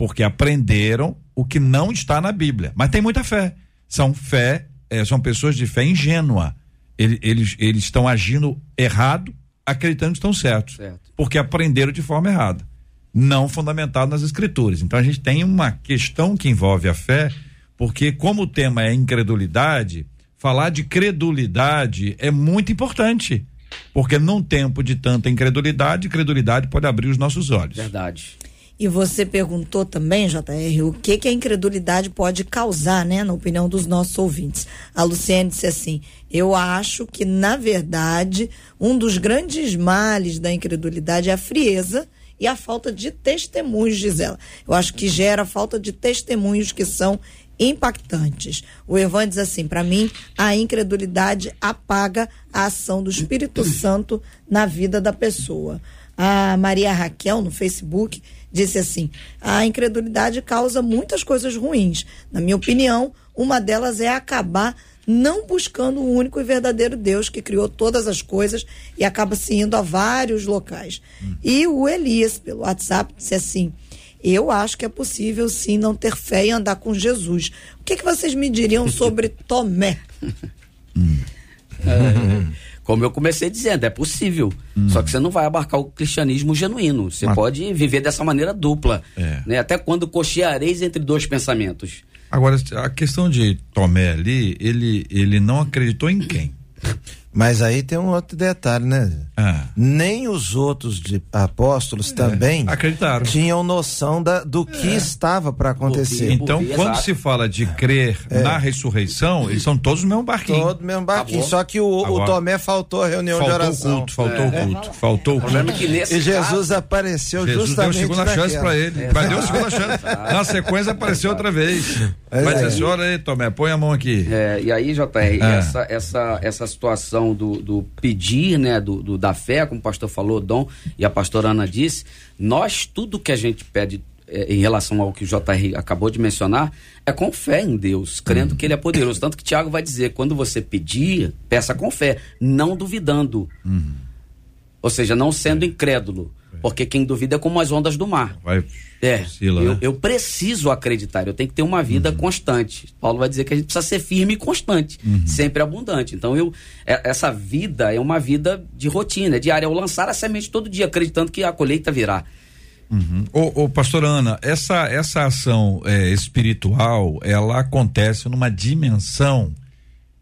Porque aprenderam o que não está na Bíblia. Mas tem muita fé. São fé, eh, são pessoas de fé ingênua. Ele- Eles, eles estão agindo errado, acreditando que estão certos.
Certo.
Porque aprenderam de forma errada. Não fundamentado nas escrituras. Então a gente tem uma questão que envolve a fé, porque como o tema é incredulidade, falar de credulidade é muito importante. Porque num tempo de tanta incredulidade, credulidade pode abrir os nossos olhos.
Verdade.
E você perguntou também, JR, o que que a incredulidade pode causar, né, na opinião dos nossos ouvintes. A Luciane disse assim: "Eu acho que na verdade, um dos grandes males da incredulidade é a frieza e a falta de testemunhos", diz ela. Eu acho que gera falta de testemunhos que são impactantes. O Evan diz assim: para mim, a incredulidade apaga a ação do Espírito Santo na vida da pessoa. A Maria Raquel, no Facebook, disse assim: a incredulidade causa muitas coisas ruins. Na minha opinião, uma delas é acabar não buscando o único e verdadeiro Deus que criou todas as coisas e acaba se indo a vários locais. E o Elias, pelo WhatsApp, disse assim: eu acho que é possível sim não ter fé e andar com Jesus. O que, que vocês me diriam sobre Tomé?
Como eu comecei dizendo, é possível. Só que você não vai abarcar o cristianismo genuíno. Você
Mas-
pode viver dessa maneira dupla.
É.
Né? Até quando cocheareis entre dois pensamentos.
Agora, a questão de Tomé ali, ele, ele não acreditou em quem?
Mas aí tem um outro detalhe, né?
Ah.
Nem os outros de apóstolos também
acreditaram.
tinham noção da, do que estava para acontecer.
Então, quando
exato.
se fala de crer na ressurreição, eles são todos no mesmo barquinho.
Todo mesmo barquinho.
Acabou.
Só que o, o Tomé faltou a reunião
faltou
de
o
oração.
culto, faltou o culto, faltou o
é
culto.
que nesse
E Jesus
caso,
apareceu
Jesus deu
justamente
segunda chance
naquela.
pra ele. Mas deu segunda chance. Na sequência apareceu outra vez. Vai dizer, senhora aí, Tomé, põe a mão aqui.
É, e aí, JR,
Ah.
essa, essa, essa situação do, do pedir, né, do, do- da fé, como o pastor falou, Dom, e a pastora Ana disse, nós, tudo que a gente pede é, em relação ao que o JR acabou de mencionar, é com fé em Deus, crendo que Ele é poderoso. Tanto que Tiago vai dizer, quando você pedir, peça com fé, não duvidando. Ou seja, não sendo incrédulo. Porque quem duvida é como as ondas do mar.
Vai,
É,
oscila,
eu,
né?
eu preciso acreditar, eu tenho que ter uma vida constante. Paulo vai dizer que a gente precisa ser firme e constante, sempre abundante. Então, eu, é- essa vida é uma vida de rotina, é diária. Eu lançar a semente todo dia, acreditando que a colheita virá.
Ô, ô, pastor Ana, essa, essa ação é, espiritual, ela acontece numa dimensão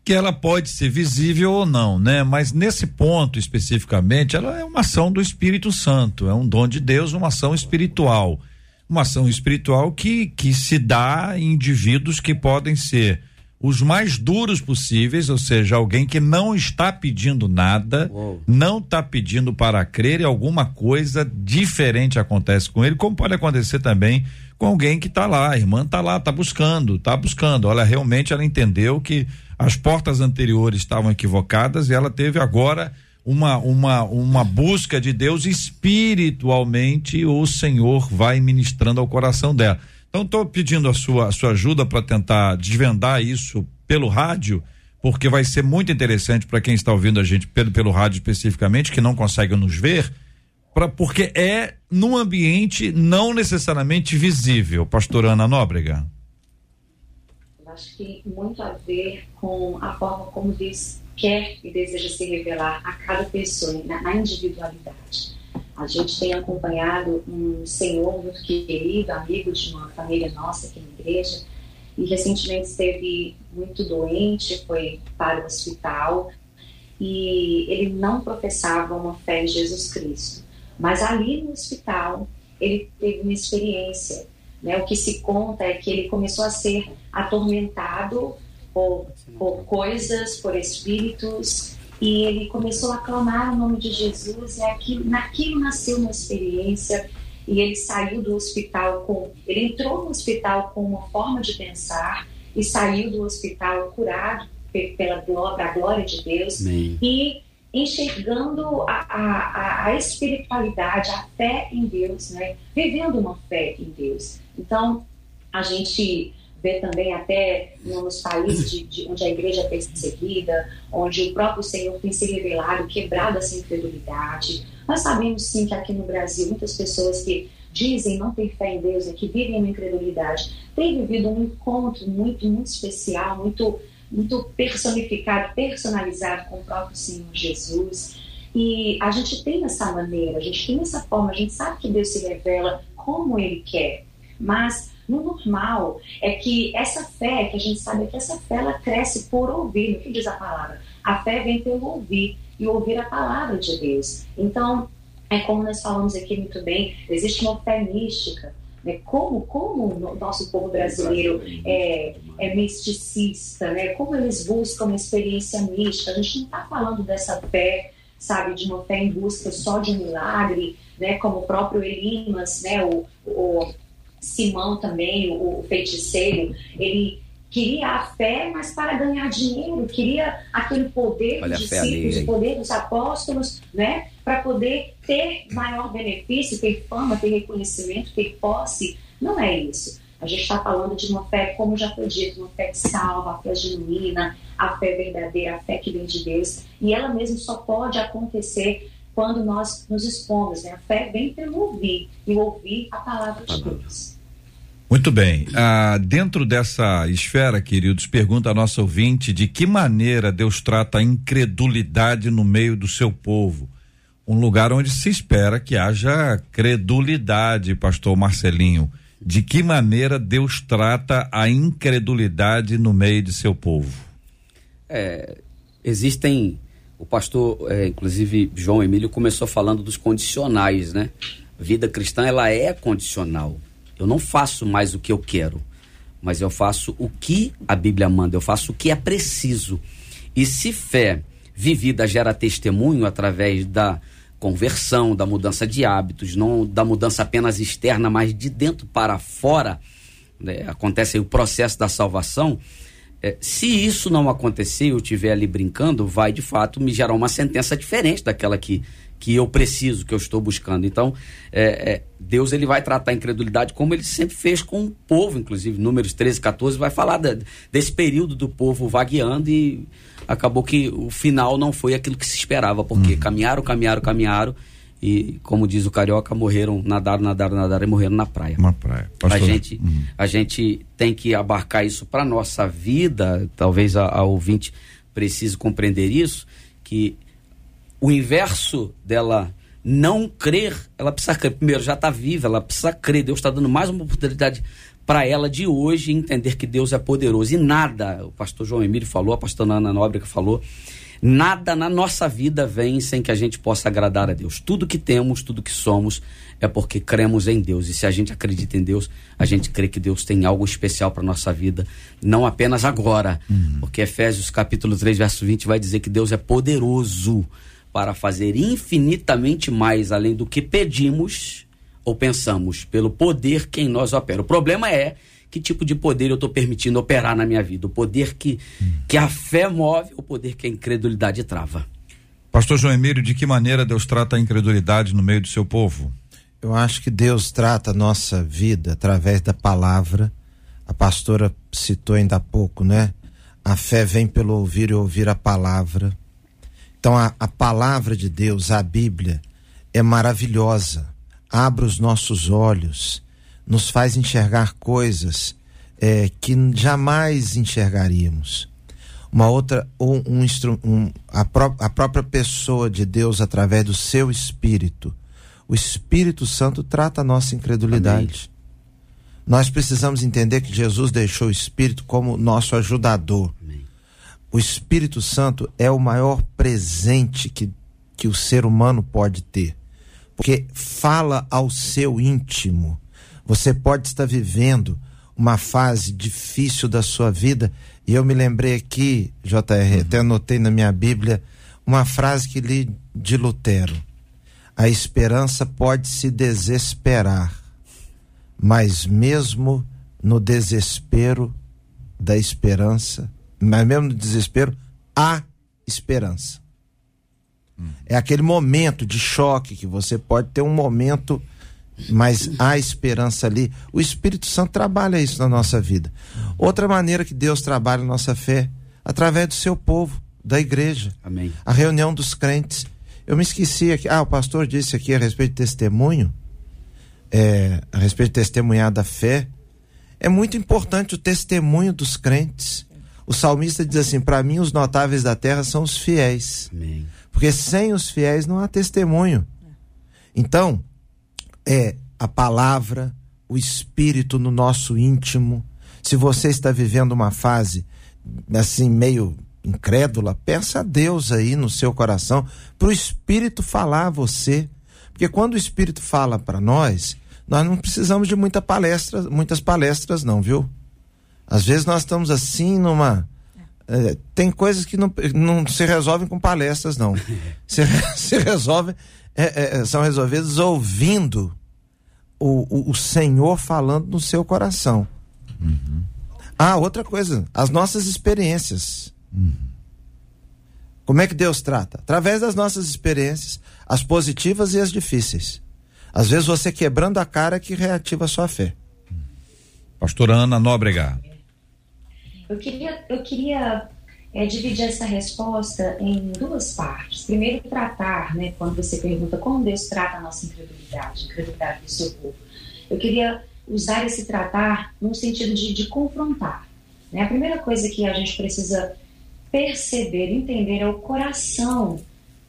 que ela pode ser visível ou não, né? Mas nesse ponto especificamente, ela é uma ação do Espírito Santo, é um dom de Deus, uma ação espiritual. Uma ação espiritual que, que se dá em indivíduos que podem ser os mais duros possíveis, ou seja, alguém que não está pedindo nada,
Uou.
não está pedindo para crer e alguma coisa diferente acontece com ele, como pode acontecer também com alguém que está lá, a irmã está lá, está buscando, está buscando. Olha, realmente ela entendeu que as portas anteriores estavam equivocadas e ela teve agora uma uma uma busca de Deus espiritualmente, o Senhor vai ministrando ao coração dela. Então estou pedindo a sua a sua ajuda para tentar desvendar isso pelo rádio, porque vai ser muito interessante para quem está ouvindo a gente pelo pelo rádio especificamente, que não consegue nos ver, pra, porque é num ambiente não necessariamente visível, pastor Ana Nóbrega.
Acho que muito a ver com a forma como Deus quer e deseja se revelar a cada pessoa, na, na individualidade. A gente tem acompanhado um senhor muito querido, amigo de uma família nossa aqui na igreja, e recentemente esteve muito doente, foi para o hospital, e ele não professava uma fé em Jesus Cristo. Mas ali no hospital, ele teve uma experiência. Né? O que se conta é que ele começou a ser atormentado por, por coisas, por espíritos, e ele começou a clamar o nome de Jesus, e aquilo, naquilo nasceu uma experiência, e ele saiu do hospital com. Ele entrou no hospital com uma forma de pensar, e saiu do hospital curado pela glória, glória de Deus,
Amém.
e enxergando a, a, a, espiritualidade, a fé em Deus, né? vivendo uma fé em Deus. Então, a gente vê também até nos países de, de, onde a igreja é perseguida, onde o próprio Senhor tem se revelado, quebrado essa incredulidade. Nós sabemos sim que aqui no Brasil muitas pessoas que dizem não ter fé em Deus e que vivem uma incredulidade têm vivido um encontro muito, muito especial, muito, muito personificado, personalizado com o próprio Senhor Jesus. E a gente tem essa maneira, a gente tem essa forma, a gente sabe que Deus se revela como Ele quer, mas no normal é que essa fé, que a gente sabe que essa fé ela cresce por ouvir, o que diz a palavra? A fé vem pelo ouvir e ouvir a palavra de Deus. Então, é como nós falamos aqui muito bem, existe uma fé mística. Né? Como, como o nosso povo brasileiro é, é misticista, né? como eles buscam uma experiência mística. A gente não está falando dessa fé, sabe, de uma fé em busca só de um milagre, né? como o próprio Elimas, né? o, o Simão também, o, feiticeiro, ele queria a fé, mas para ganhar dinheiro, queria aquele poder
Olha
dos discípulos, o poder dos apóstolos, né? Para poder ter maior benefício, ter fama, ter reconhecimento, ter posse. Não é isso. A gente está falando de uma fé, como já foi dito, uma fé que salva, a fé genuína, a fé verdadeira, a fé que vem de Deus. E ela mesmo só pode acontecer quando nós nos expomos. Né? A fé vem pelo ouvir e ouvir a palavra de Deus.
Muito bem. Ah, dentro dessa esfera, queridos, pergunta a nossa ouvinte de que maneira Deus trata a incredulidade no meio do seu povo. Um lugar onde se espera que haja credulidade, pastor Marcelinho. De que maneira Deus trata a incredulidade no meio de seu povo?
É, existem o pastor, é, inclusive João Emílio, começou falando dos condicionais, né? Vida cristã, ela é condicional. Eu não faço mais o que eu quero, mas eu faço o que a Bíblia manda, eu faço o que é preciso. E se fé vivida gera testemunho através da conversão, da mudança de hábitos, não da mudança apenas externa, mas de dentro para fora, né? acontece aí o processo da salvação é, se isso não acontecer, eu estiver ali brincando, vai de fato me gerar uma sentença diferente daquela que, que eu preciso, que eu estou buscando. Então, é, é, Deus ele vai tratar a incredulidade como ele sempre fez com o povo, inclusive, números 13, 14, vai falar da, desse período do povo vagueando e acabou que o final não foi aquilo que se esperava, porque uhum. caminharam, caminharam, caminharam e, como diz o carioca, morreram, nadaram, nadaram, nadaram e morreram na praia.
Na praia.
A gente, uhum. a gente tem que abarcar isso para nossa vida, talvez a, a ouvinte precise compreender isso, que o inverso dela não crer, ela precisa crer. Primeiro, já está viva, ela precisa crer. Deus está dando mais uma oportunidade para ela de hoje entender que Deus é poderoso. E nada, o pastor João Emílio falou, a pastora Ana Nóbrega falou, Nada na nossa vida vem sem que a gente possa agradar a Deus. Tudo que temos, tudo que somos, é porque cremos em Deus. E se a gente acredita em Deus, a gente crê que Deus tem algo especial para nossa vida, não apenas agora. Uhum. Porque Efésios capítulo 3, verso 20 vai dizer que Deus é poderoso para fazer infinitamente mais além do que pedimos ou pensamos, pelo poder que em nós opera. O problema é que tipo de poder eu estou permitindo operar na minha vida. O poder que, que a fé move, o poder que a incredulidade trava.
Pastor João Emílio, de que maneira Deus trata a incredulidade no meio do seu povo?
Eu acho que Deus trata a nossa vida através da palavra. A pastora citou ainda há pouco, né? A fé vem pelo ouvir e ouvir a palavra. Então, a, a palavra de Deus, a Bíblia, é maravilhosa. Abre os nossos olhos nos faz enxergar coisas é, que jamais enxergaríamos. Uma outra, um, um, um a, pró a própria pessoa de Deus através do seu Espírito. O Espírito Santo trata a nossa incredulidade. Amém. Nós precisamos entender que Jesus deixou o Espírito como nosso ajudador. Amém. O Espírito Santo é o maior presente que, que o ser humano pode ter, porque fala ao seu íntimo. Você pode estar vivendo uma fase difícil da sua vida, e eu me lembrei aqui, JR, uhum. até anotei na minha Bíblia, uma frase que li de Lutero. A esperança pode se desesperar, mas mesmo no desespero da esperança, mas mesmo no desespero, há esperança. Hum. É aquele momento de choque que você pode ter um momento, mas há esperança ali. O Espírito Santo trabalha isso na nossa vida. Outra maneira que Deus trabalha a nossa fé, através do seu povo, da igreja.
Amém.
A reunião dos crentes. Eu me esqueci aqui. Ah, o pastor disse aqui a respeito de testemunho, é, a respeito de testemunhar da fé. É muito importante o testemunho dos crentes. O salmista diz assim: para mim, os notáveis da terra são os fiéis.
Amém.
Porque sem os fiéis não há testemunho. Então, é a palavra, o espírito no nosso íntimo. Se você está vivendo uma fase assim, meio incrédula, peça a Deus aí no seu coração, para o Espírito falar a você. Porque quando o Espírito fala para nós, nós não precisamos de muita palestra, muitas palestras, não, viu? Às vezes nós estamos assim numa. É, tem coisas que não, não se resolvem com palestras, não. se, se resolvem, é, é, são resolvidas ouvindo o, o, o, Senhor falando no seu coração. Uhum. Ah, outra coisa, as nossas experiências. Uhum. Como é que Deus trata? Através das nossas experiências, as positivas e as difíceis. Às vezes você quebrando a cara que reativa a sua fé.
Pastora Ana Nóbrega.
Eu queria, eu queria é, dividir essa resposta em duas partes. Primeiro, tratar, né, quando você pergunta como Deus trata a nossa incredulidade, incredulidade do seu povo. Eu queria usar esse tratar no sentido de, de confrontar. Né? A primeira coisa que a gente precisa perceber, entender é o coração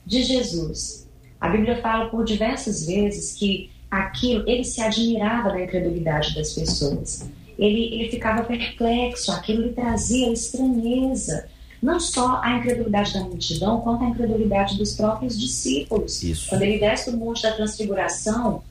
de Jesus. A Bíblia fala por diversas vezes que aquilo, ele se admirava da incredulidade das pessoas. Ele, ele ficava perplexo, aquilo lhe trazia estranheza. Não só a incredulidade da multidão, quanto a incredulidade dos próprios discípulos.
Isso.
Quando ele desce do monte da transfiguração,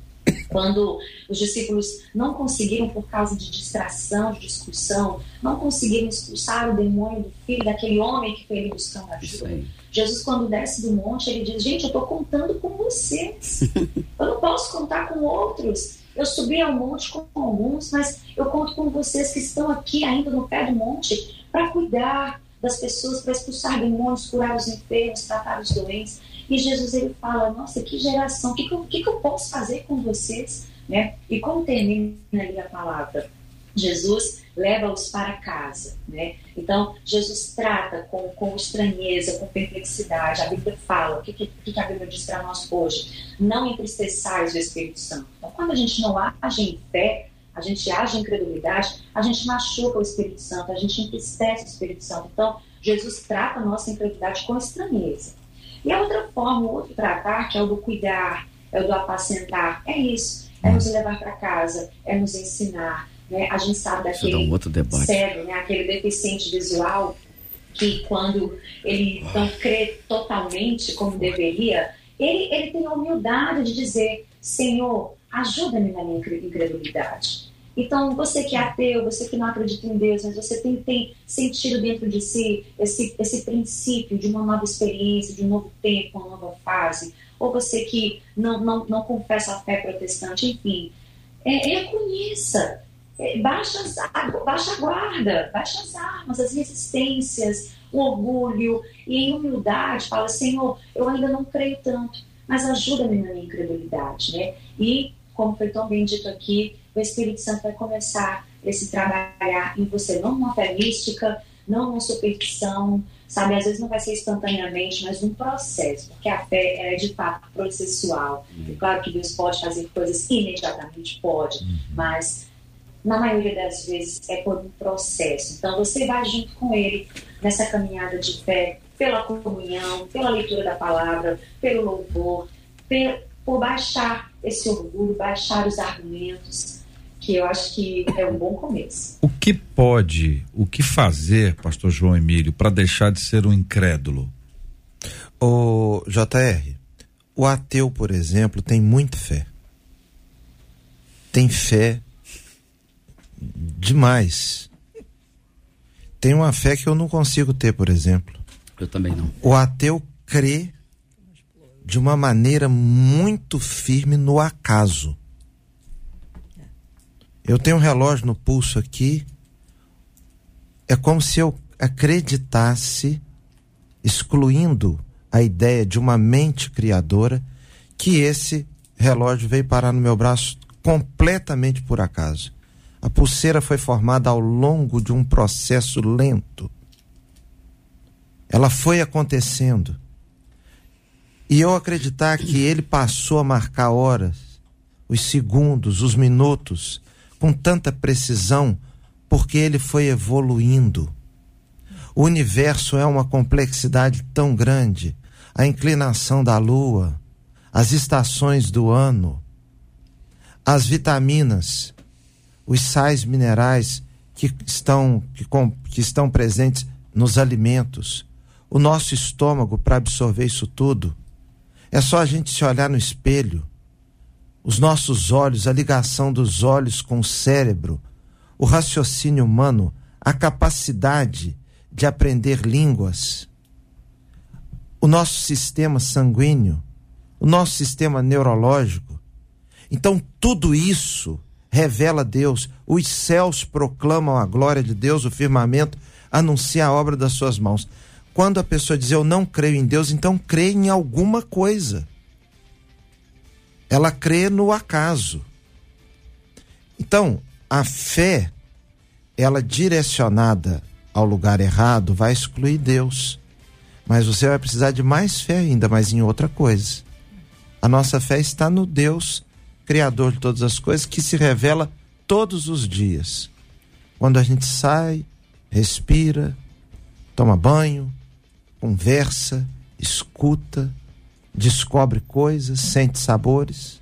quando os discípulos não conseguiram, por causa de distração, de discussão, não conseguiram expulsar o demônio do filho daquele homem que foi ele buscando ajuda. Jesus, quando desce do monte, ele diz: Gente, eu estou contando com vocês. Eu não posso contar com outros. Eu subi ao monte com alguns, mas eu conto com vocês que estão aqui ainda no pé do monte para cuidar das pessoas, para expulsar demônios, curar os enfermos, tratar os doentes. E Jesus ele fala: Nossa, que geração, o que, que, que eu posso fazer com vocês? Né? E como termina ali a palavra? Jesus leva-os para casa, né? Então, Jesus trata com, com estranheza, com perplexidade. A Bíblia fala, o que, que, que a Bíblia diz para nós hoje? Não entristeçais o Espírito Santo. Então, quando a gente não age em fé, a gente age em incredulidade, a gente machuca o Espírito Santo, a gente entristece o Espírito Santo. Então, Jesus trata a nossa incredulidade com estranheza. E a outra forma, o outro tratar, que é o do cuidar, é o do apacentar, é isso. É nos levar para casa, é nos ensinar, né? A gente sabe daquele
um outro debate.
cego, né? aquele deficiente visual, que quando ele não crê totalmente como deveria, ele, ele tem a humildade de dizer: Senhor, ajuda-me na minha incredulidade. Então, você que é ateu, você que não acredita em Deus, mas você tem, tem sentido dentro de si esse, esse princípio de uma nova experiência, de um novo tempo, uma nova fase, ou você que não, não, não confessa a fé protestante, enfim, é, reconheça é, baixa, baixa a guarda, baixa as armas, as resistências, o orgulho, e em humildade fala, Senhor, eu ainda não creio tanto, mas ajuda-me na minha incredulidade, né? E, como foi tão bem dito aqui, o Espírito Santo vai começar esse trabalhar em você, não numa fé mística, não numa superstição, sabe? Às vezes não vai ser instantaneamente, mas num processo, porque a fé é de fato processual. Uhum. Claro que Deus pode fazer coisas imediatamente, pode, uhum. mas na maioria das vezes é por um processo. Então você vai junto com ele nessa caminhada de fé, pela comunhão, pela leitura da palavra, pelo louvor, por baixar esse orgulho, baixar os argumentos, que eu acho que é um bom começo.
O que pode, o que fazer, pastor João Emílio, para deixar de ser um incrédulo?
O JR, o ateu, por exemplo, tem muita fé. Tem fé demais. Tem uma fé que eu não consigo ter, por exemplo.
Eu também não.
O ateu crê de uma maneira muito firme no acaso. Eu tenho um relógio no pulso aqui. É como se eu acreditasse, excluindo a ideia de uma mente criadora, que esse relógio veio parar no meu braço completamente por acaso. A pulseira foi formada ao longo de um processo lento. Ela foi acontecendo. E eu acreditar que ele passou a marcar horas, os segundos, os minutos, com tanta precisão, porque ele foi evoluindo. O universo é uma complexidade tão grande. A inclinação da lua, as estações do ano, as vitaminas, os sais minerais que estão, que, com, que estão presentes nos alimentos, o nosso estômago para absorver isso tudo. É só a gente se olhar no espelho. Os nossos olhos, a ligação dos olhos com o cérebro, o raciocínio humano, a capacidade de aprender línguas, o nosso sistema sanguíneo, o nosso sistema neurológico. Então, tudo isso revela Deus. Os céus proclamam a glória de Deus, o firmamento anuncia a obra das suas mãos. Quando a pessoa diz eu não creio em Deus, então crê em alguma coisa. Ela crê no acaso. Então, a fé, ela direcionada ao lugar errado, vai excluir Deus. Mas você vai precisar de mais fé ainda, mas em outra coisa. A nossa fé está no Deus, Criador de todas as coisas, que se revela todos os dias. Quando a gente sai, respira, toma banho, conversa, escuta, descobre coisas, sente sabores.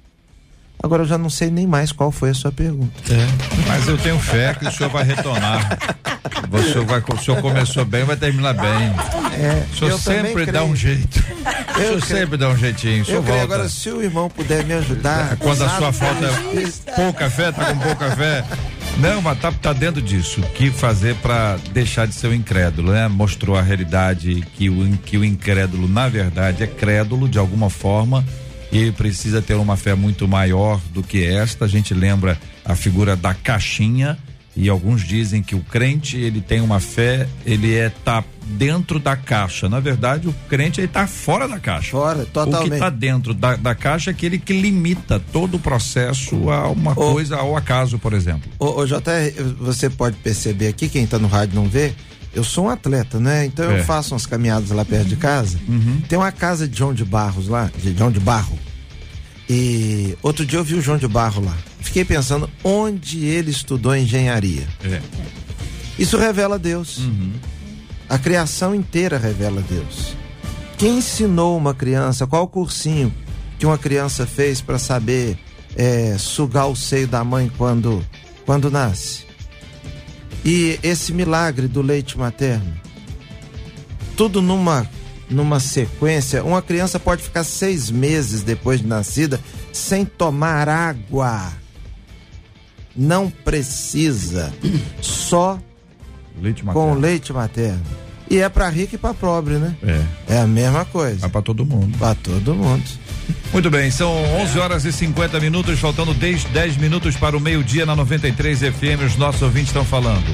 Agora eu já não sei nem mais qual foi a sua pergunta.
É, mas eu tenho fé que o senhor vai retornar. O senhor, vai, o senhor começou bem, vai terminar bem.
É,
o senhor
eu
sempre dá um jeito. O senhor
creio.
sempre dá um jeitinho. O senhor
Eu
volta.
agora, se o irmão puder me ajudar.
Quando a sua falta é pouca fé, tá com pouca fé. Não, mas tá, tá dentro disso. O que fazer para deixar de ser um incrédulo, né? Mostrou a realidade que o, que o incrédulo, na verdade, é crédulo de alguma forma e precisa ter uma fé muito maior do que esta. A gente lembra a figura da caixinha e alguns dizem que o crente, ele tem uma fé, ele é tá dentro da caixa. Na verdade, o crente ele tá fora da caixa.
Fora,
O que
totalmente.
está dentro da, da caixa é aquele que limita todo o processo a uma coisa, ao acaso, por exemplo.
Ô, ô, JR, você pode perceber aqui, quem tá no rádio não vê, eu sou um atleta, né? Então
É.
eu faço umas caminhadas lá perto de casa. Tem uma casa de João de Barros lá, de João de Barro. E outro dia eu vi o João de Barro lá. Fiquei pensando onde ele estudou engenharia.
É.
Isso revela Deus. A criação inteira revela Deus. Quem ensinou uma criança? Qual o cursinho que uma criança fez para saber é, sugar o seio da mãe quando, quando nasce? E esse milagre do leite materno. Tudo numa, numa sequência. Uma criança pode ficar seis meses depois de nascida sem tomar água. Não precisa. Só
Leite
com leite materno. E é para rico e para pobre, né?
É,
É a mesma coisa.
vai para todo mundo.
Para todo mundo.
Muito bem, são 11 horas e 50 minutos, faltando 10, 10 minutos para o meio-dia na 93 FM. Os nossos ouvintes estão falando.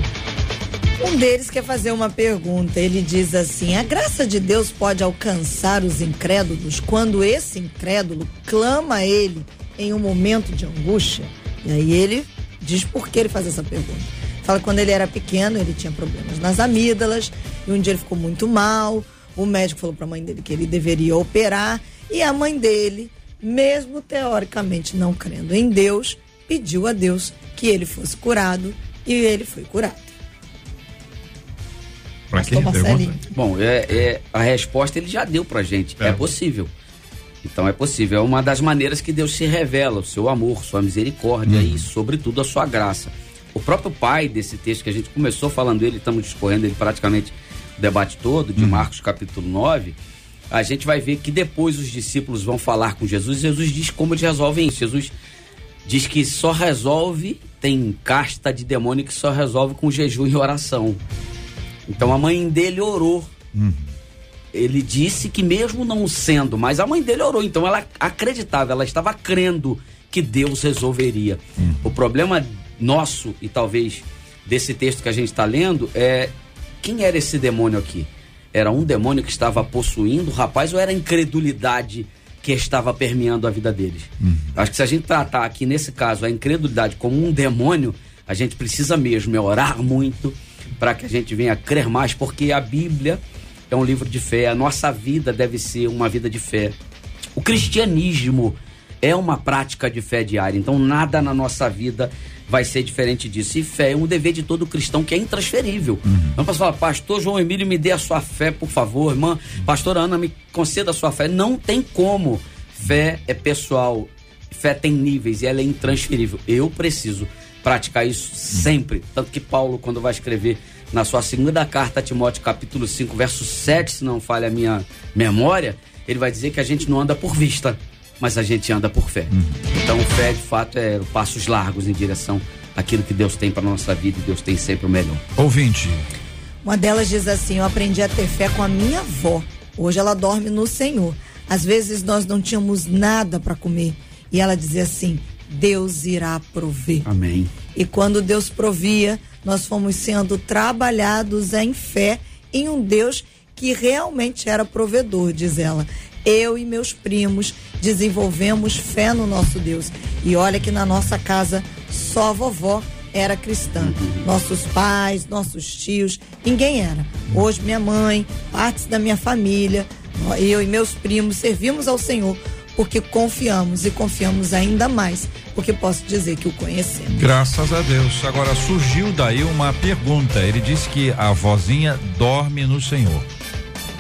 Um deles quer fazer uma pergunta. Ele diz assim: a graça de Deus pode alcançar os incrédulos quando esse incrédulo clama a ele em um momento de angústia? E aí ele diz por que ele faz essa pergunta. Fala que quando ele era pequeno, ele tinha problemas nas amígdalas, e um dia ele ficou muito mal. O médico falou para a mãe dele que ele deveria operar, e a mãe dele, mesmo teoricamente não crendo em Deus, pediu a Deus que ele fosse curado, e ele foi curado.
Para quem pergunta?
Bom, é, é, a resposta ele já deu pra gente. É,
É.
possível. Então é possível. É uma das maneiras que Deus se revela, o seu amor, sua misericórdia e, sobretudo, a sua graça. O próprio pai desse texto que a gente começou falando ele, estamos discorrendo ele praticamente o debate todo, de Marcos capítulo 9, a gente vai ver que depois os discípulos vão falar com Jesus. Jesus diz como eles resolvem isso. Jesus diz que só resolve, tem casta de demônio que só resolve com jejum e oração. Então a mãe dele orou. Ele disse que mesmo não sendo, mas a mãe dele orou, então ela acreditava, ela estava crendo que Deus resolveria. O problema nosso e talvez desse texto que a gente está lendo é quem era esse demônio aqui? Era um demônio que estava possuindo o rapaz ou era a incredulidade que estava permeando a vida deles? Acho que se a gente tratar aqui nesse caso a incredulidade como um demônio, a gente precisa mesmo é orar muito para que a gente venha crer mais, porque a Bíblia é um livro de fé, a nossa vida deve ser uma vida de fé. O cristianismo é uma prática de fé diária, então nada na nossa vida vai ser diferente disso. E fé é um dever de todo cristão que é intransferível. Não posso falar, pastor João Emílio, me dê a sua fé, por favor, irmã. Pastora Ana, me conceda a sua fé. Não tem como. Fé é pessoal, fé tem níveis e ela é intransferível. Eu preciso praticar isso sempre. Tanto que Paulo, quando vai escrever na sua segunda carta a Timóteo, capítulo 5, verso 7, se não falha a minha memória, ele vai dizer que a gente não anda por vista, mas a gente anda por fé. Então, fé, de fato, é passos largos em direção àquilo que Deus tem para nossa vida e Deus tem sempre o melhor.
Ouvinte.
Uma delas diz assim: Eu aprendi a ter fé com a minha avó. Hoje ela dorme no Senhor. Às vezes nós não tínhamos nada para comer. E ela dizia assim: Deus irá prover.
Amém.
E quando Deus provia, nós fomos sendo trabalhados em fé em um Deus que realmente era provedor, diz ela. Eu e meus primos desenvolvemos fé no nosso Deus. E olha que na nossa casa só a vovó era cristã. Nossos pais, nossos tios, ninguém era. Hoje minha mãe, partes da minha família, eu e meus primos servimos ao Senhor porque confiamos e confiamos ainda mais, porque posso dizer que o conhecemos.
Graças a Deus. Agora surgiu daí uma pergunta. Ele disse que a vozinha dorme no Senhor.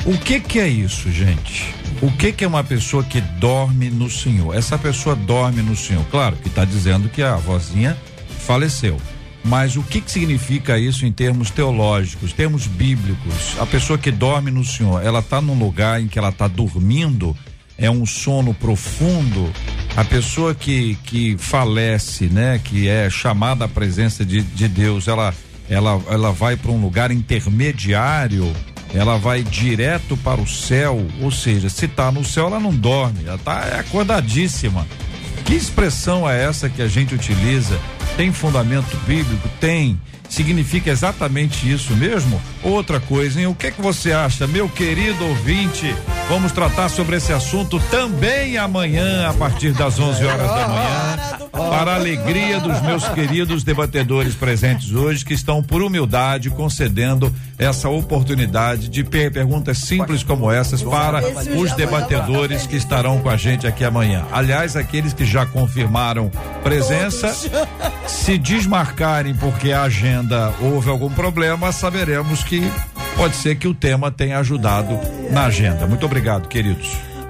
O que que é isso, gente? O que que é uma pessoa que dorme no Senhor? Essa pessoa dorme no Senhor. Claro que está dizendo que a vozinha faleceu. Mas o que que significa isso em termos teológicos, termos bíblicos? A pessoa que dorme no Senhor, ela está num lugar em que ela está dormindo, é um sono profundo. A pessoa que, que falece, né, que é chamada à presença de, de Deus, ela, ela, ela vai para um lugar intermediário, ela vai direto para o céu, ou seja, se está no céu, ela não dorme, ela está acordadíssima. Que expressão é essa que a gente utiliza? Tem fundamento bíblico? Tem. Significa exatamente isso mesmo? Outra coisa, hein? O que que você acha, meu querido ouvinte? Vamos tratar sobre esse assunto também amanhã, a partir das 11 horas da manhã, para a alegria dos meus queridos debatedores presentes hoje, que estão por humildade concedendo essa oportunidade de per perguntas simples como essas para os debatedores que estarão com a gente aqui amanhã. Aliás, aqueles que já confirmaram presença, se desmarcarem porque a agenda houve algum problema, saberemos que pode ser que o tema tenha ajudado na agenda. Muito obrigado, queridos.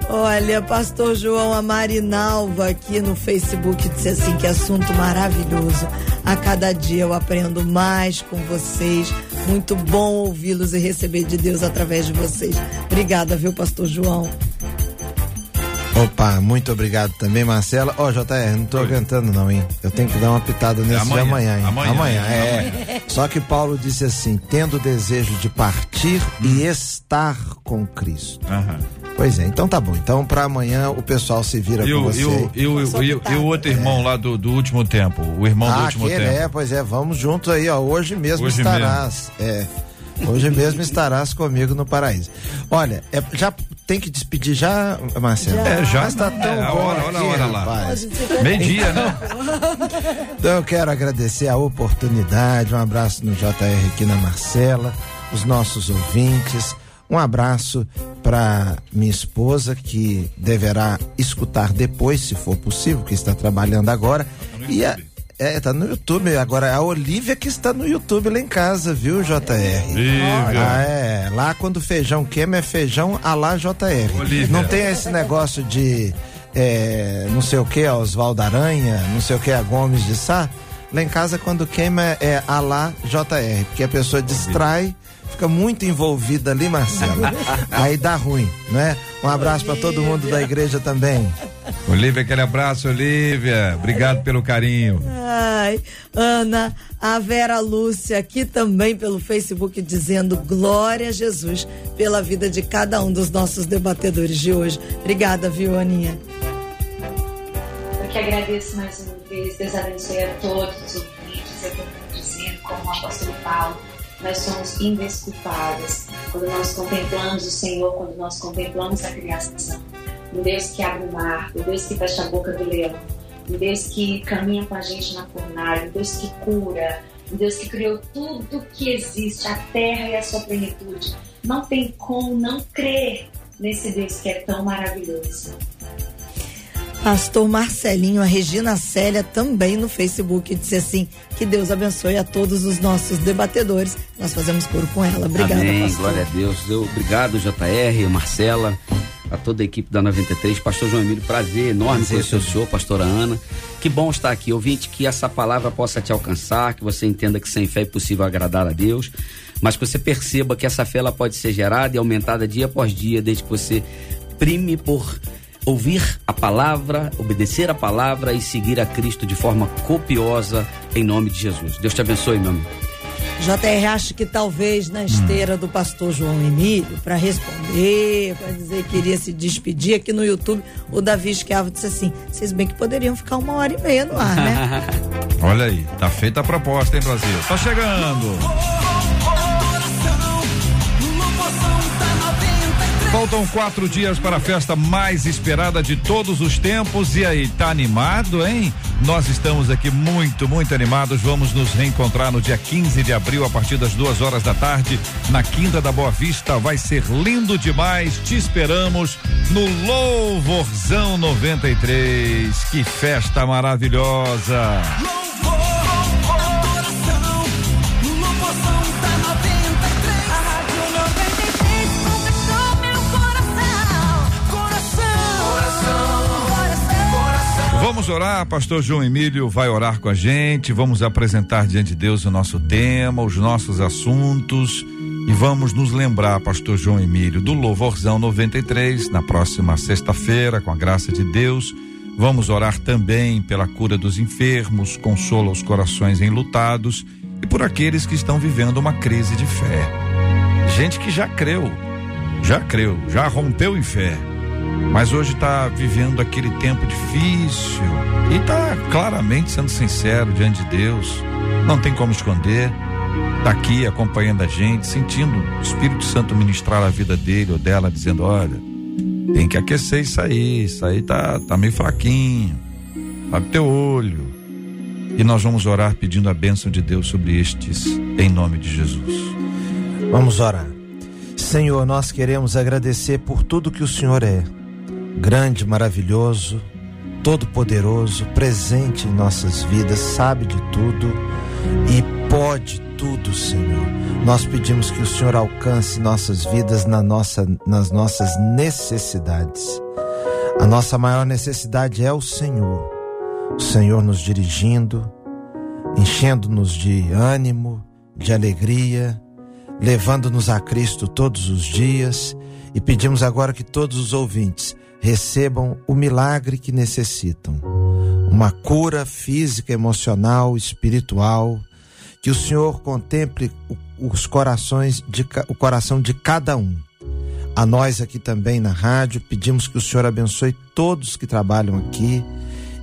Olha, pastor João, a Marinalva aqui no Facebook disse assim: que assunto maravilhoso. A cada dia eu aprendo mais com vocês. Muito bom ouvi-los e receber de Deus através de vocês. Obrigada, viu, pastor João?
Opa, muito obrigado também, Marcela. Ó, JR, não tô aguentando não, hein? Eu tenho que dar uma pitada nesse
amanhã,
de amanhã, hein?
amanhã,
é. Só que Paulo disse assim: tendo desejo de partir e estar com Cristo.
Aham.
Pois é, então tá bom. Então pra amanhã o pessoal se vira
E
com você.
e, o, outro irmão lá do, do último tempo, o irmão do
ah,
último
aquele
tempo.
é, pois é, vamos juntos aí, ó. Hoje mesmo
Hoje
estarás. É. Hoje mesmo estarás comigo no paraíso. Olha, é, já tem que despedir já, Marcelo?
É, já.
Mas tá tão
É,
bom
hora,
aqui,
lá.
rapaz.
Meio-dia, né?
Então eu quero agradecer a oportunidade, um abraço no JR aqui na Marcela, os nossos ouvintes, um abraço para minha esposa que deverá escutar depois, se for possível, que está trabalhando agora. E a, É, tá no YouTube. Agora, a Olivia que está no YouTube lá em casa, viu, JR? Ah, é. Lá quando o feijão queima é feijão a lá JR.
Olivia.
Não tem esse negócio de é, não sei o que, Oswaldo Aranha, não sei o que, a Gomes de Sá. Lá em casa, quando queima, é a lá JR, porque a pessoa distrai fica muito envolvida ali, Marcelo. Aí dá ruim, né? Um abraço para todo mundo da igreja também.
Olivia, aquele abraço, Olivia. Obrigado pelo carinho.
Ai, Ana, a Vera Lúcia aqui também pelo Facebook dizendo glória a Jesus pela vida de cada um dos nossos debatedores de hoje. Obrigada, viu, Aninha?
Eu que agradeço mais uma vez. Deus abençoe a todos os ouvintes. Eu estou dizendo, como o apóstolo Paulo, nós somos indesculpáveis quando nós contemplamos o Senhor, quando nós contemplamos a criação. Um Deus que abre o mar, um Deus que fecha a boca do leão, um Deus que caminha com a gente na fornalha, um Deus que cura, um Deus que criou tudo que existe, a terra e a sua plenitude. Não tem como não crer nesse Deus que é tão maravilhoso.
Pastor Marcelinho, a Regina Célia também no Facebook disse assim: que Deus abençoe a todos os nossos debatedores. Nós fazemos coro com ela. Obrigada,
Amém,
pastor.
glória a Deus. Eu, obrigado, JR, Marcela, a toda a equipe da 93. Pastor João Emílio, prazer enorme conhecer o senhor, pastora Ana. Que bom estar aqui. Ouvinte, que essa palavra possa te alcançar, que você entenda que sem fé é possível agradar a Deus, mas que você perceba que essa fé ela pode ser gerada e aumentada dia após dia, desde que você prime por ouvir a palavra, obedecer a palavra e seguir a Cristo de forma copiosa em nome de Jesus. Deus te abençoe, meu amigo.
JR acho que talvez na esteira do pastor João Emílio, para responder, para dizer que iria se despedir, aqui no YouTube, o Davi Esquiavo disse assim: vocês bem que poderiam ficar uma hora e meia no ar, né?
Olha aí, tá feita a proposta, hein, Brasil? Tá chegando. Faltam quatro dias para a festa mais esperada de todos os tempos. E aí, tá animado, hein? Nós estamos aqui muito, muito animados. Vamos nos reencontrar no dia 15 de abril, a partir das duas horas da tarde, na Quinta da Boa Vista. Vai ser lindo demais. Te esperamos no Louvorzão 93. Que festa maravilhosa! Vamos orar, pastor João Emílio vai orar com a gente, vamos apresentar diante de Deus o nosso tema, os nossos assuntos e vamos nos lembrar, pastor João Emílio, do Louvorzão 93, na próxima sexta-feira, com a graça de Deus. Vamos orar também pela cura dos enfermos, consola os corações enlutados e por aqueles que estão vivendo uma crise de fé. Gente que já creu, já creu, já rompeu em fé mas hoje está vivendo aquele tempo difícil e está claramente sendo sincero diante de Deus. Não tem como esconder. Está aqui acompanhando a gente, sentindo o Espírito Santo ministrar a vida dele ou dela, dizendo: olha, tem que aquecer isso aí, isso aí tá, tá meio fraquinho, abre teu olho. E nós vamos orar pedindo a bênção de Deus sobre estes, em nome de Jesus.
Vamos orar. Senhor, nós queremos agradecer por tudo que o Senhor é grande, maravilhoso, todo-poderoso, presente em nossas vidas, sabe de tudo e pode tudo, Senhor. Nós pedimos que o Senhor alcance nossas vidas na nossa, nas nossas necessidades. A nossa maior necessidade é o Senhor. O Senhor nos dirigindo, enchendo-nos de ânimo, de alegria, levando-nos a Cristo todos os dias. E pedimos agora que todos os ouvintes recebam o milagre que necessitam. Uma cura física, emocional, espiritual. Que o Senhor contemple os corações de, o coração de cada um. A nós aqui também na rádio, pedimos que o Senhor abençoe todos que trabalham aqui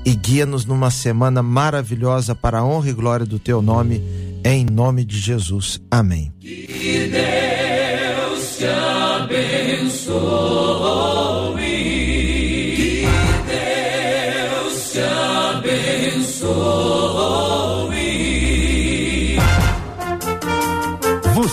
e guia-nos numa semana maravilhosa para a honra e glória do teu nome, em nome de Jesus. Amém.
Que Deus te abençoe.